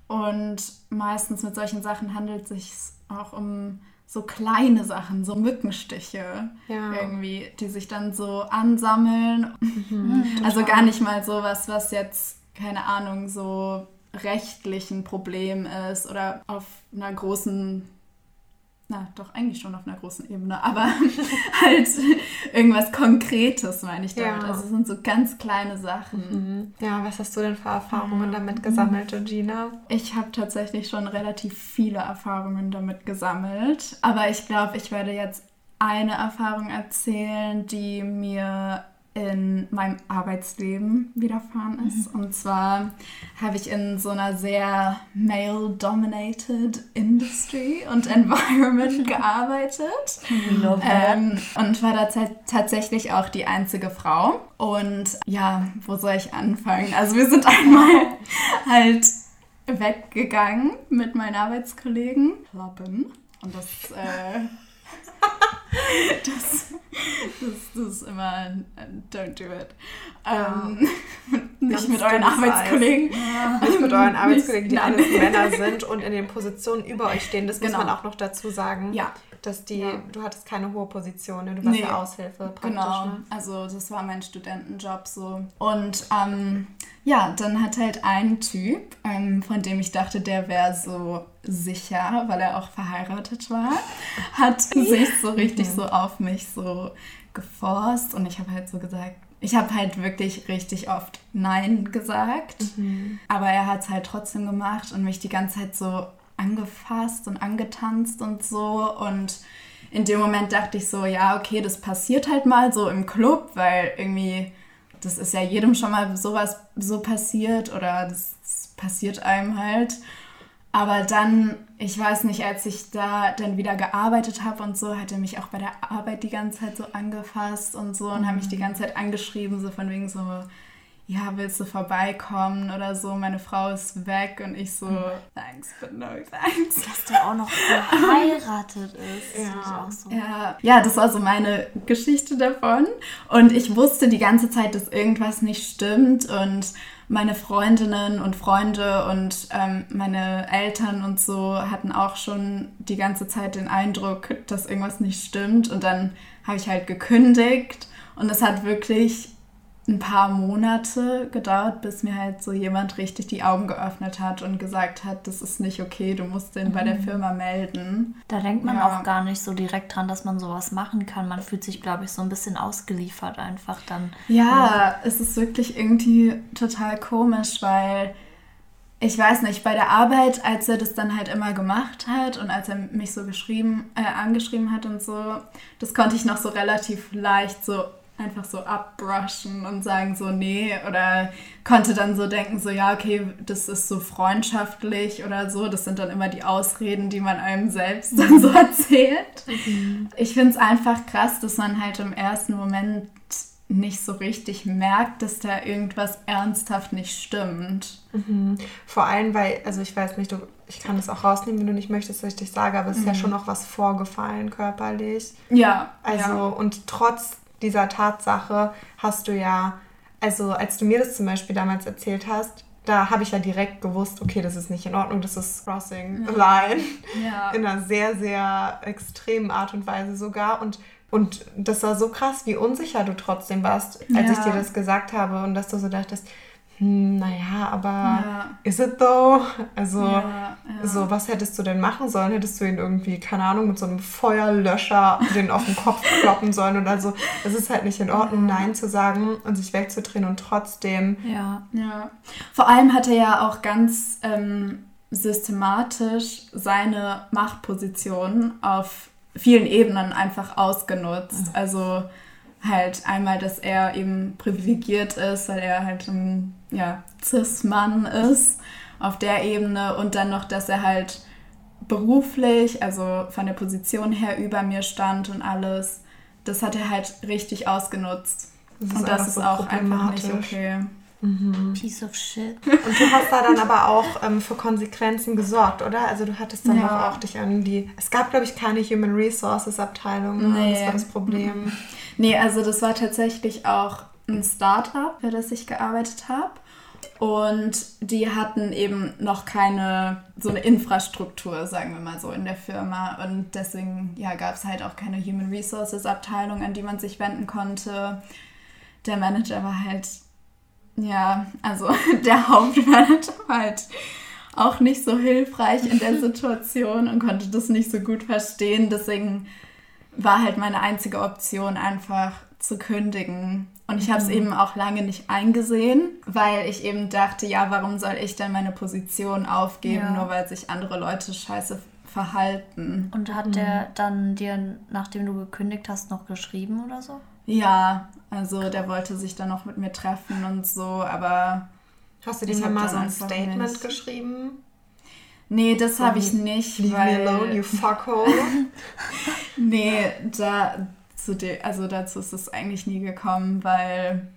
Und meistens mit solchen Sachen handelt es sich auch um so kleine Sachen, so Mückenstiche ja. irgendwie, die sich dann so ansammeln. Mhm, also gar nicht mal so was, was jetzt, keine Ahnung, so rechtlich ein Problem ist oder auf einer großen na, doch eigentlich schon auf einer großen Ebene, aber halt irgendwas Konkretes, meine ich damit. Ja. Also es sind so ganz kleine Sachen. Mhm. Ja, was hast du denn für Erfahrungen mhm. damit gesammelt, Georgina? Ich habe tatsächlich schon relativ viele Erfahrungen damit gesammelt, aber ich glaube, ich werde jetzt eine Erfahrung erzählen, die mir in meinem Arbeitsleben widerfahren ist. Mhm. Und zwar habe ich in so einer sehr male-dominated Industry und Environment gearbeitet. Ähm, und war da tatsächlich auch die einzige Frau. Und ja, wo soll ich anfangen? Also wir sind einmal halt weggegangen mit meinen Arbeitskollegen. Klappen. Und das... Äh, das, das, das, ist immer don't do it. Ähm, nicht mit euren Arbeitskollegen. Ja. Nicht mit euren Arbeitskollegen, die alles Männer sind und in den Positionen über euch stehen. Das genau. muss man auch noch dazu sagen. Ja. Dass die, ja. du hattest keine hohe Position, ne? du warst nee. ja Aushilfe praktisch. Genau, ne? also das war mein Studentenjob so. Und ähm, ja, dann hat halt ein Typ, ähm, von dem ich dachte, der wäre so sicher, weil er auch verheiratet war, hat sich so richtig so auf mich so geforst und ich habe halt so gesagt, ich habe halt wirklich richtig oft Nein gesagt, mhm. aber er hat es halt trotzdem gemacht und mich die ganze Zeit so angefasst und angetanzt und so und in dem Moment dachte ich so, ja, okay, das passiert halt mal so im Club, weil irgendwie das ist ja jedem schon mal sowas so passiert oder das, das passiert einem halt. Aber dann, ich weiß nicht, als ich da dann wieder gearbeitet habe und so, hat er mich auch bei der Arbeit die ganze Zeit so angefasst und so und mhm. hat mich die ganze Zeit angeschrieben, so von wegen so, ja, willst du vorbeikommen oder so, meine Frau ist weg und ich so, thanks, but no thanks. Dass der auch noch verheiratet ist. Ja. So. ja. ja, das war so meine Geschichte davon und ich wusste die ganze Zeit, dass irgendwas nicht stimmt und meine Freundinnen und Freunde und ähm, meine Eltern und so hatten auch schon die ganze Zeit den Eindruck, dass irgendwas nicht stimmt und dann habe ich halt gekündigt und es hat wirklich ein paar Monate gedauert, bis mir halt so jemand richtig die Augen geöffnet hat und gesagt hat, das ist nicht okay, du musst den mhm. bei der mhm. Firma melden. Da denkt man ja. auch gar nicht so direkt dran, dass man sowas machen kann. Man fühlt sich, glaube ich, so ein bisschen ausgeliefert einfach dann. Ja, ja, es ist wirklich irgendwie total komisch, weil ich weiß nicht, bei der Arbeit, als er das dann halt immer gemacht hat und als er mich so geschrieben, äh, angeschrieben hat und so, das konnte ich noch so relativ leicht so einfach so abbrushen und sagen so, nee, oder konnte dann so denken, so, ja, okay, das ist so freundschaftlich oder so. Das sind dann immer die Ausreden, die man einem selbst dann so erzählt. Mhm. Ich finde es einfach krass, dass man halt im ersten Moment nicht so richtig merkt, dass da irgendwas ernsthaft nicht stimmt. Mhm. Vor allem, weil, also ich weiß nicht, du, ich kann das auch rausnehmen, wenn du nicht möchtest, dass ich dich sage, aber es mhm. ist ja mhm. schon noch was vorgefallen körperlich. Ja. Also, ja. und trotz dieser Tatsache hast du ja, also als du mir das zum Beispiel damals erzählt hast, da habe ich ja direkt gewusst, okay, das ist nicht in Ordnung, das ist Crossing ja. Line. Ja. In einer sehr, sehr extremen Art und Weise sogar. Und und das war so krass, wie unsicher du trotzdem warst, als ja. ich dir das gesagt habe und dass du so dachtest, hm, naja, aber ja. is it though? Also, ja, ja. so, was hättest du denn machen sollen? Hättest du ihn irgendwie, keine Ahnung, mit so einem Feuerlöscher den auf den Kopf kloppen sollen oder so? Es ist halt nicht in Ordnung, Nein zu sagen und sich wegzudrehen und trotzdem. Ja, ja. Vor allem hat er ja auch ganz ähm, systematisch seine Machtposition auf vielen Ebenen einfach ausgenutzt. Also halt einmal, dass er eben privilegiert ist, weil er halt ein ja, Cis-Mann ist auf der Ebene und dann noch, dass er halt beruflich, also von der Position her über mir stand und alles. Das hat er halt richtig ausgenutzt. Das und das ist auch einfach nicht okay. Mhm. Piece of shit. Und du hast da dann aber auch ähm, für Konsequenzen gesorgt, oder? Also du hattest dann ja. auch dich an die. Es gab, glaube ich, keine Human Resources Abteilung. Ne? Nee. Das war das Problem. Nee, also das war tatsächlich auch ein Startup, für das ich gearbeitet habe. Und die hatten eben noch keine, so eine Infrastruktur, sagen wir mal so, in der Firma. Und deswegen ja, gab es halt auch keine Human Resources Abteilung, an die man sich wenden konnte. Der Manager war halt ja, also der Hauptmanager war halt auch nicht so hilfreich in der Situation und konnte das nicht so gut verstehen. Deswegen war halt meine einzige Option einfach zu kündigen. Und ich habe es mhm. eben auch lange nicht eingesehen, weil ich eben dachte, ja, warum soll ich denn meine Position aufgeben, ja. nur weil sich andere Leute scheiße verhalten. Und hat mhm. der dann dir, nachdem du gekündigt hast, noch geschrieben oder so? Ja, also der wollte sich dann noch mit mir treffen und so, aber. Hast du dir mal so ein Statement nicht. geschrieben? Nee, das habe ich nicht. Leave weil... me alone, you fuckhole. nee, da, zu de, also dazu ist es eigentlich nie gekommen, weil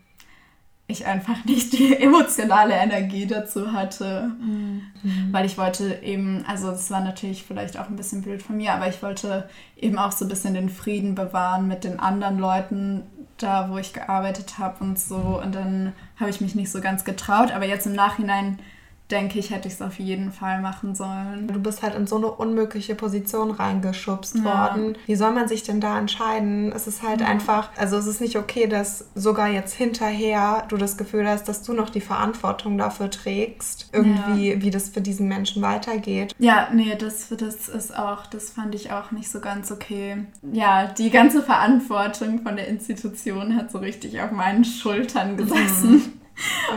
ich einfach nicht die emotionale Energie dazu hatte. Mhm. Weil ich wollte eben, also es war natürlich vielleicht auch ein bisschen blöd von mir, aber ich wollte eben auch so ein bisschen den Frieden bewahren mit den anderen Leuten da, wo ich gearbeitet habe und so. Und dann habe ich mich nicht so ganz getraut. Aber jetzt im Nachhinein denke ich, hätte ich es auf jeden Fall machen sollen. Du bist halt in so eine unmögliche Position reingeschubst ja. worden. Wie soll man sich denn da entscheiden? Es ist halt ja. einfach, also es ist nicht okay, dass sogar jetzt hinterher du das Gefühl hast, dass du noch die Verantwortung dafür trägst, irgendwie, ja. wie das für diesen Menschen weitergeht. Ja, nee, das, das ist auch, das fand ich auch nicht so ganz okay. Ja, die ganze Verantwortung von der Institution hat so richtig auf meinen Schultern gesessen.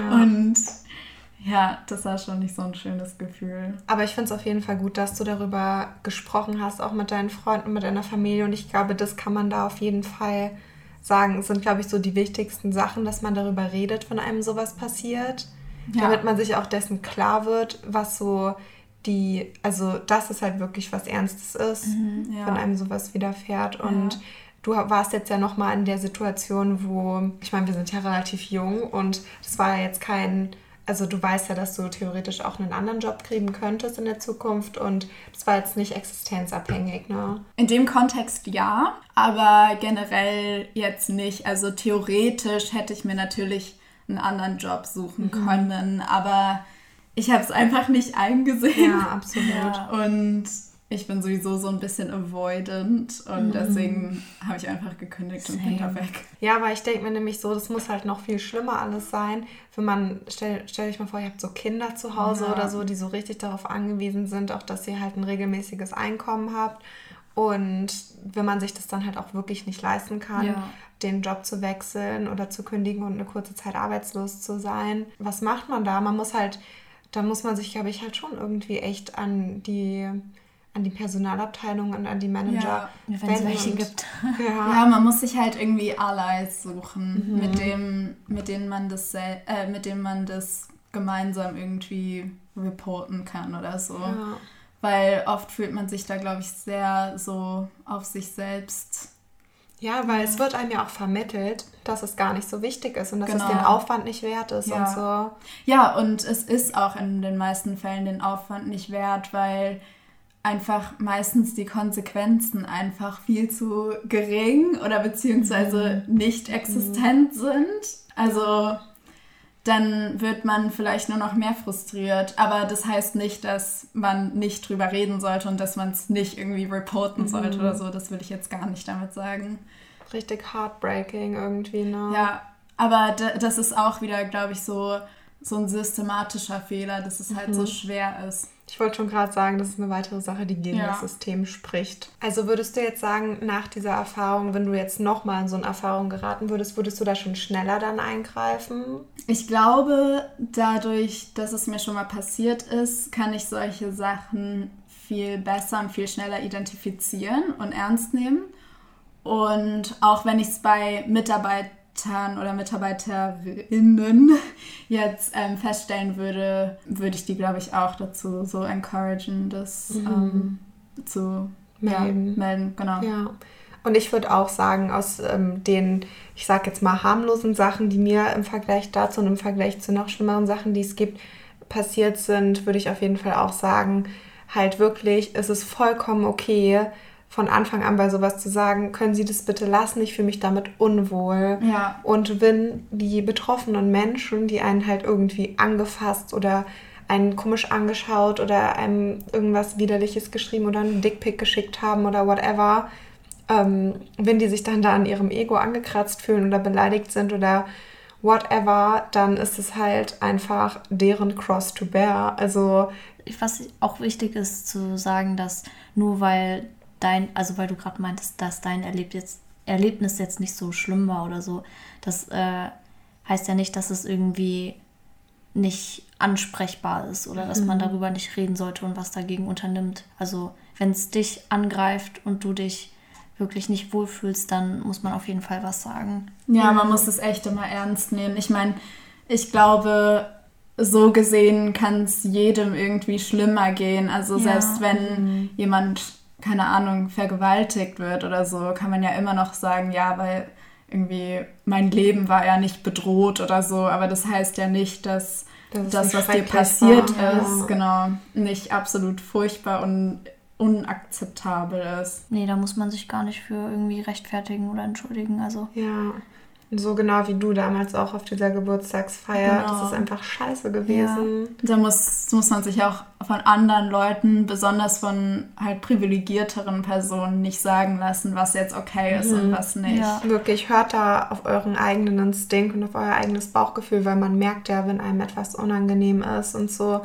Mhm. Und ja, das war schon nicht so ein schönes Gefühl. Aber ich finde es auf jeden Fall gut, dass du darüber gesprochen hast, auch mit deinen Freunden, mit deiner Familie. Und ich glaube, das kann man da auf jeden Fall sagen. Es sind, glaube ich, so die wichtigsten Sachen, dass man darüber redet, wenn einem sowas passiert. Ja. Damit man sich auch dessen klar wird, was so die, also dass es halt wirklich was Ernstes ist, mhm, ja. wenn einem sowas widerfährt. Und ja. Du warst jetzt ja nochmal in der Situation, wo, ich meine, wir sind ja relativ jung und das war ja jetzt kein also du weißt ja, dass du theoretisch auch einen anderen Job kriegen könntest in der Zukunft und das war jetzt nicht existenzabhängig, ne? In dem Kontext ja, aber generell jetzt nicht. Also theoretisch hätte ich mir natürlich einen anderen Job suchen mhm. können, aber ich habe es einfach nicht eingesehen. Ja, absolut. Und ich bin sowieso so ein bisschen avoidant und mhm. deswegen habe ich einfach gekündigt Same. und bin da weg. Ja, aber ich denke mir nämlich so, das muss halt noch viel schlimmer alles sein, wenn man, stell, stell dich mal vor, ihr habt so Kinder zu Hause ja. oder so, die so richtig darauf angewiesen sind, auch dass ihr halt ein regelmäßiges Einkommen habt. Und wenn man sich das dann halt auch wirklich nicht leisten kann, ja. den Job zu wechseln oder zu kündigen und eine kurze Zeit arbeitslos zu sein, was macht man da? Man muss halt, da muss man sich, glaube ich, halt schon irgendwie echt an die an die Personalabteilung und an die Manager. Ja, wenn es welche gibt. Ja. Ja, man muss sich halt irgendwie Allies suchen, mit, dem, mit, denen man das sel- äh, mit denen man das gemeinsam irgendwie reporten kann oder so. Ja. Weil oft fühlt man sich da, glaube ich, sehr so auf sich selbst. Ja, weil es wird einem ja auch vermittelt, dass es gar nicht so wichtig ist und dass Genau. es den Aufwand nicht wert ist Ja. und so. Ja, und es ist auch in den meisten Fällen den Aufwand nicht wert, weil einfach meistens die Konsequenzen einfach viel zu gering oder beziehungsweise nicht existent sind. Also dann wird man vielleicht nur noch mehr frustriert. Aber das heißt nicht, dass man nicht drüber reden sollte und dass man es nicht irgendwie reporten sollte oder so. Das will ich jetzt gar nicht damit sagen. Richtig heartbreaking irgendwie, ne? Ja, aber das ist auch wieder, glaube ich, so, so ein systematischer Fehler, dass es halt so schwer ist. Ich wollte schon gerade sagen, das ist eine weitere Sache, die gegen Ja. das System spricht. Also würdest du jetzt sagen, nach dieser Erfahrung, wenn du jetzt nochmal in so eine Erfahrung geraten würdest, würdest du da schon schneller dann eingreifen? Ich glaube, dadurch, dass es mir schon mal passiert ist, kann ich solche Sachen viel besser und viel schneller identifizieren und ernst nehmen. Und auch wenn ich es bei Mitarbeitern oder Mitarbeiterinnen jetzt ähm, feststellen würde, würde ich die, glaube ich, auch dazu so encouragen, das ähm, zu Melden. Ja, melden. Genau. Ja. Und ich würde auch sagen, aus ähm, den, ich sag jetzt mal, harmlosen Sachen, die mir im Vergleich dazu und im Vergleich zu noch schlimmeren Sachen, die es gibt, passiert sind, würde ich auf jeden Fall auch sagen, halt wirklich, es ist vollkommen okay, von Anfang an bei sowas zu sagen, können Sie das bitte lassen, ich fühle mich damit unwohl. Ja. Und wenn die betroffenen Menschen, die einen halt irgendwie angefasst oder einen komisch angeschaut oder einem irgendwas Widerliches geschrieben oder einen Dickpick geschickt haben oder whatever, ähm, wenn die sich dann da an ihrem Ego angekratzt fühlen oder beleidigt sind oder whatever, dann ist es halt einfach deren Cross to bear. Also Was auch wichtig ist zu sagen, dass nur weil dein, also weil du gerade meintest, dass dein Erleb jetzt, Erlebnis jetzt nicht so schlimm war oder so, das äh, heißt ja nicht, dass es irgendwie nicht ansprechbar ist oder dass man darüber nicht reden sollte und was dagegen unternimmt. Also wenn es dich angreift und du dich wirklich nicht wohlfühlst, dann muss man auf jeden Fall was sagen. Ja, man muss es echt immer ernst nehmen. Ich meine, ich glaube, so gesehen kann es jedem irgendwie schlimmer gehen. Also Ja. selbst wenn jemand, keine Ahnung, vergewaltigt wird oder so, kann man ja immer noch sagen, ja, weil irgendwie mein Leben war ja nicht bedroht oder so. Aber das heißt ja nicht, dass das, nicht was dir passiert war. ist, Ja. genau, nicht absolut furchtbar und unakzeptabel ist. Nee, da muss man sich gar nicht für irgendwie rechtfertigen oder entschuldigen. Also Ja. So genau wie du damals auch auf dieser Geburtstagsfeier. Genau. Das ist einfach scheiße gewesen. Da muss, muss man sich auch von anderen Leuten, besonders von halt privilegierteren Personen, nicht sagen lassen, was jetzt okay ist und was nicht. Ja. Wirklich, hört da auf euren eigenen Instinkt und auf euer eigenes Bauchgefühl, weil man merkt ja, wenn einem etwas unangenehm ist und so.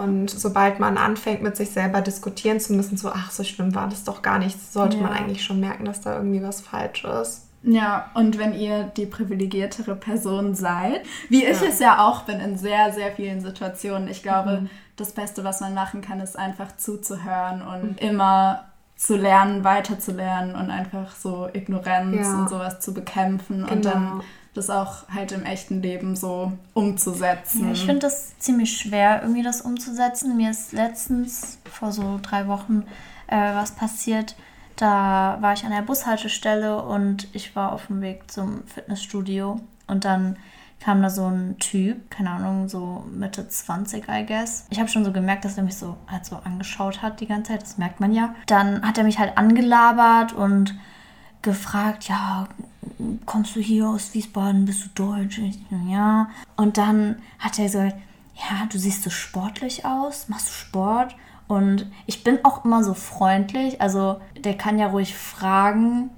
Und sobald man anfängt, mit sich selber diskutieren zu müssen, so, ach, so schlimm war das doch gar nicht, sollte man Ja. eigentlich schon merken, dass da irgendwie was falsch ist. Ja, und wenn ihr die privilegiertere Person seid, wie ich es ja auch bin in sehr, sehr vielen Situationen, ich glaube, das Beste, was man machen kann, ist einfach zuzuhören und immer zu lernen, weiterzulernen und einfach so Ignoranz Ja. und sowas zu bekämpfen und Genau. dann das auch halt im echten Leben so umzusetzen. Ja, ich finde das ziemlich schwer, irgendwie das umzusetzen. Mir ist letztens vor so drei Wochen äh, was passiert. Da war ich an der Bushaltestelle und ich war auf dem Weg zum Fitnessstudio. Und dann kam da so ein Typ, keine Ahnung, so Mitte 20, I guess. Ich habe schon so gemerkt, dass er mich so halt so angeschaut hat die ganze Zeit. Das merkt man ja. Dann hat er mich halt angelabert und gefragt, ja, kommst du hier aus Wiesbaden, bist du deutsch? Ich, so, ja. Und dann hat er gesagt, ja, du siehst so sportlich aus, machst du Sport? Und ich bin auch immer so freundlich, also der kann ja ruhig fragen,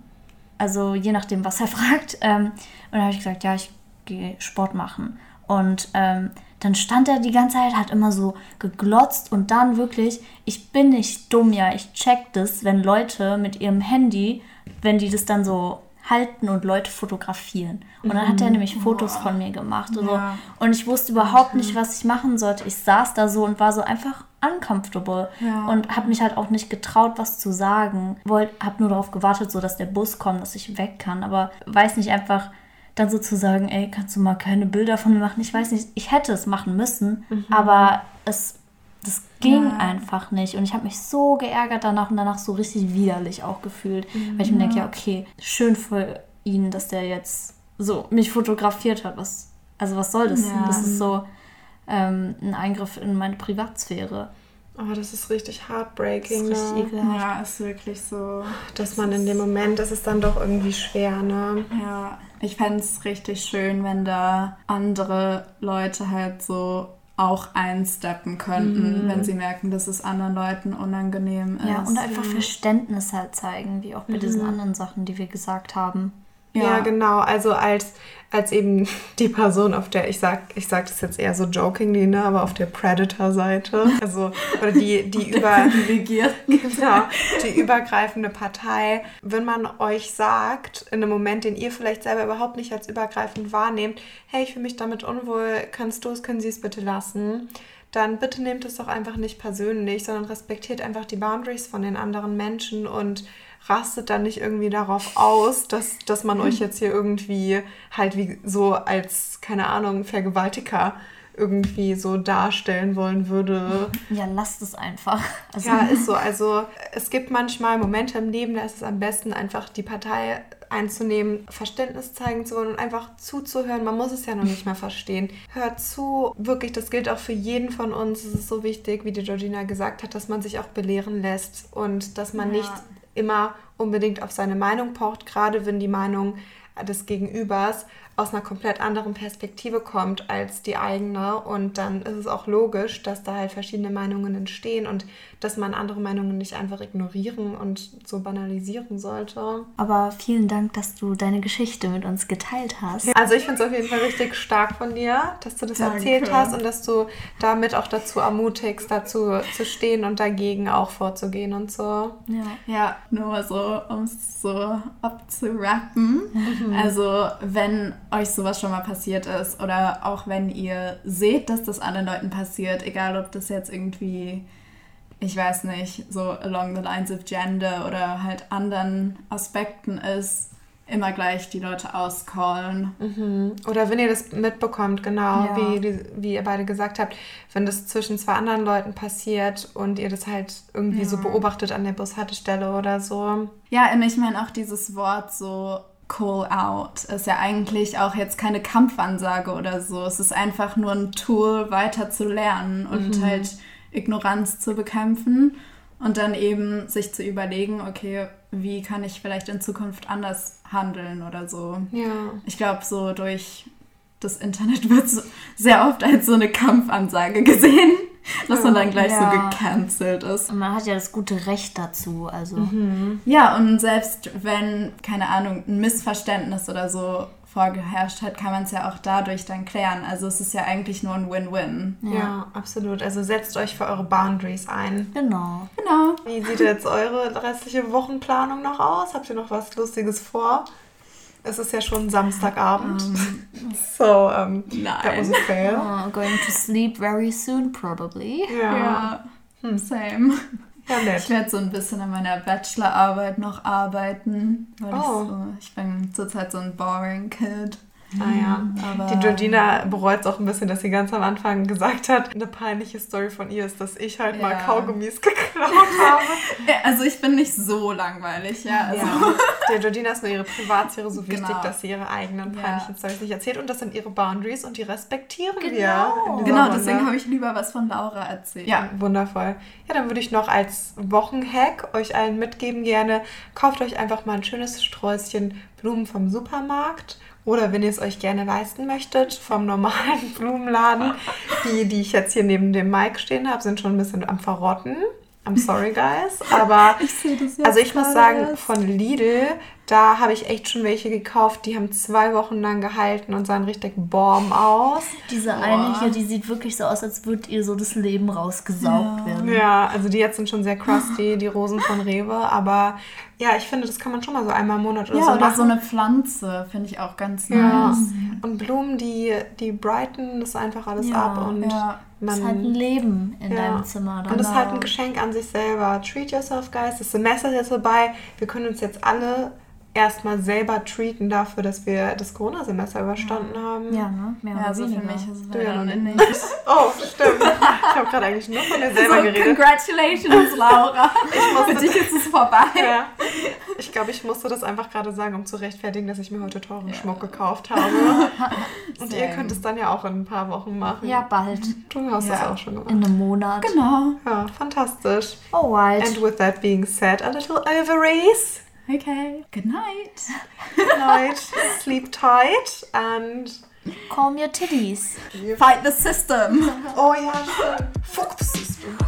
also je nachdem, was er fragt. Ähm, und dann habe ich gesagt, ja, ich gehe Sport machen. Und ähm, dann stand er die ganze Zeit, hat immer so geglotzt und dann wirklich, ich bin nicht dumm, ja, ich check das, wenn Leute mit ihrem Handy, wenn die das dann so halten und Leute fotografieren. Und dann hat er nämlich Fotos von mir gemacht. Und, so. Ja. und ich wusste überhaupt nicht, was ich machen sollte. Ich saß da so und war so einfach uncomfortable Ja. und habe mich halt auch nicht getraut, was zu sagen. Wollt, habe nur darauf gewartet, so dass der Bus kommt, dass ich weg kann. Aber weiß nicht einfach dann so zu sagen, ey, kannst du mal keine Bilder von mir machen? Ich weiß nicht, ich hätte es machen müssen, aber es das ging Ja. einfach nicht. Und ich habe mich so geärgert danach und danach so richtig widerlich auch gefühlt. Weil ich mir denke, ja, okay, schön für ihn, dass der jetzt so mich fotografiert hat. Was, also was soll das? Ja. Das ist so ähm, ein Eingriff in meine Privatsphäre. Oh, das ist richtig heartbreaking, Das ist richtig ne? ekelhaft. Ja, ist wirklich so. dass man in dem Moment, das ist dann doch irgendwie schwer, ne? Ja, ich fände es richtig schön, wenn da andere Leute halt so auch einsteppen könnten, wenn sie merken, dass es anderen Leuten unangenehm ist. Ja, und einfach Verständnis halt zeigen, wie auch bei diesen anderen Sachen, die wir gesagt haben. Ja, genau. Also als, als eben die Person, auf der ich sag, ich sag das jetzt eher so jokingly, ne, aber auf der Predator-Seite. Also, oder die, die über genau, die übergreifende Partei. Wenn man euch sagt, in einem Moment, den ihr vielleicht selber überhaupt nicht als übergreifend wahrnehmt, hey, ich fühle mich damit unwohl, kannst du es, können sie es bitte lassen? Dann bitte nehmt es doch einfach nicht persönlich, sondern respektiert einfach die Boundaries von den anderen Menschen und rastet dann nicht irgendwie darauf aus, dass, dass man euch jetzt hier irgendwie halt wie so als, keine Ahnung, Vergewaltiger irgendwie so darstellen wollen würde. Ja, lasst es einfach. Also, Ja, ist so. Also es gibt manchmal Momente im Leben, da ist es am besten, einfach die Partei einzunehmen, Verständnis zeigen zu wollen und einfach zuzuhören. Man muss es ja noch nicht mehr verstehen. Hört zu. Wirklich, das gilt auch für jeden von uns. Es ist so wichtig, wie die Georgina gesagt hat, dass man sich auch belehren lässt und dass man Ja. nicht immer unbedingt auf seine Meinung pocht, gerade wenn die Meinung des Gegenübers aus einer komplett anderen Perspektive kommt als die eigene. Und dann ist es auch logisch, dass da halt verschiedene Meinungen entstehen und dass man andere Meinungen nicht einfach ignorieren und so banalisieren sollte. aber vielen Dank, dass du deine Geschichte mit uns geteilt hast. Also ich finde es auf jeden Fall richtig stark von dir, dass du das Danke. erzählt hast und dass du damit auch dazu ermutigst, dazu zu stehen und dagegen auch vorzugehen und so. Ja. Ja, nur mal so, um es so abzurappen. Also, wenn euch sowas schon mal passiert ist oder auch wenn ihr seht, dass das anderen Leuten passiert, egal ob das jetzt irgendwie, ich weiß nicht, so along the lines of Gender oder halt anderen Aspekten ist, immer gleich die Leute auscallen. Mhm. Oder wenn ihr das mitbekommt, genau, Ja. wie, die, wie ihr beide gesagt habt, wenn das zwischen zwei anderen Leuten passiert und ihr das halt irgendwie so Ja. beobachtet an der Bushaltestelle oder so. Ja, und ich meine auch dieses Wort so call out ist ja eigentlich auch jetzt keine Kampfansage oder so. Es ist einfach nur ein Tool, weiter zu lernen und halt Ignoranz zu bekämpfen und dann eben sich zu überlegen, okay, wie kann ich vielleicht in Zukunft anders handeln oder so. Ja. Ich glaube, so durch das Internet wird so sehr oft als so eine Kampfansage gesehen, dass man dann gleich Ja. so gecancelt ist. Und man hat ja das gute Recht dazu. Also, Ja, und selbst wenn, keine Ahnung, ein Missverständnis oder so vorgeherrscht hat, kann man es ja auch dadurch dann klären. Also es ist ja eigentlich nur ein Win-Win. ja, absolut. Also setzt euch für eure Boundaries ein. genau. Genau. Wie sieht jetzt eure restliche Wochenplanung noch aus? Habt ihr noch was Lustiges vor? Es ist ja schon Samstagabend. so, um, that was a fail. Oh, going to sleep very soon, probably. Ja, Ja, same. ja Ich nett. werde so ein bisschen an meiner Bachelorarbeit noch arbeiten, weil Oh. ich, so, ich bin zurzeit so ein boring Kid. Ah ja. Aber Die Georgina bereut es auch ein bisschen, dass sie ganz am Anfang gesagt hat, eine peinliche Story von ihr ist, dass ich halt mal Ja. Kaugummis geklaut habe. Ja, also ich bin nicht so langweilig, ja. Also, Ja. Der Georgina ist nur ihre Privatsphäre so wichtig, Genau. dass sie ihre eigenen Ja. peinlichen Stories nicht erzählt. Und das sind ihre Boundaries und die respektieren wir. Genau. dieser Genau, Runde. deswegen habe ich lieber was von Laura erzählt. Ja, wundervoll. Ja, dann würde ich noch als Wochenhack euch allen mitgeben gerne, kauft euch einfach mal ein schönes Sträußchen Blumen vom Supermarkt oder wenn ihr es euch gerne leisten möchtet, vom normalen Blumenladen. Die, die ich jetzt hier neben dem Mic stehen habe, sind schon ein bisschen am Verrotten. I'm sorry, guys. Aber Ich also ich muss sagen, von Lidl Da habe ich echt schon welche gekauft, die haben zwei Wochen lang gehalten und sahen richtig Bomb aus. Diese eine hier, die sieht wirklich so aus, als würde ihr so das Leben rausgesaugt werden. Ja, also die jetzt sind schon sehr crusty, die Rosen von Rewe. Aber ja, ich finde, das kann man schon mal so einmal im Monat oder Ja, so oder machen. so eine Pflanze finde ich auch ganz ja. nice. Und Blumen, die, die brighten das einfach alles Ja, ab und ja. Das man. ist halt ein Leben in Ja. deinem Zimmer. Dann. Und das ist halt ein Geschenk an sich selber. Treat yourself, guys. Das Semester ist jetzt vorbei. Wir können uns jetzt alle erstmal selber treaten dafür, dass wir das Corona-Semester überstanden haben. ja, ne? Mehr Ja, oder also für weniger. mich ist es Du ja noch nicht. Oh, stimmt. Ich habe gerade eigentlich nur von mir selber So, geredet. congratulations, Laura. musste- Für dich ist es vorbei. Ja. Ich glaube, ich musste das einfach gerade sagen, um zu rechtfertigen, dass ich mir heute teuren Schmuck gekauft habe. Und ihr Same. könnt es dann ja auch in ein paar Wochen machen. Ja, bald. Du hast das Ja. auch schon gemacht. In einem Monat. Genau. Ja, fantastisch. Alright. And with that being said, a little ovaries. Okay. Good night. Good night. Sleep tight and. Calm your titties. Fight the system. Oh yeah. Fuck the system.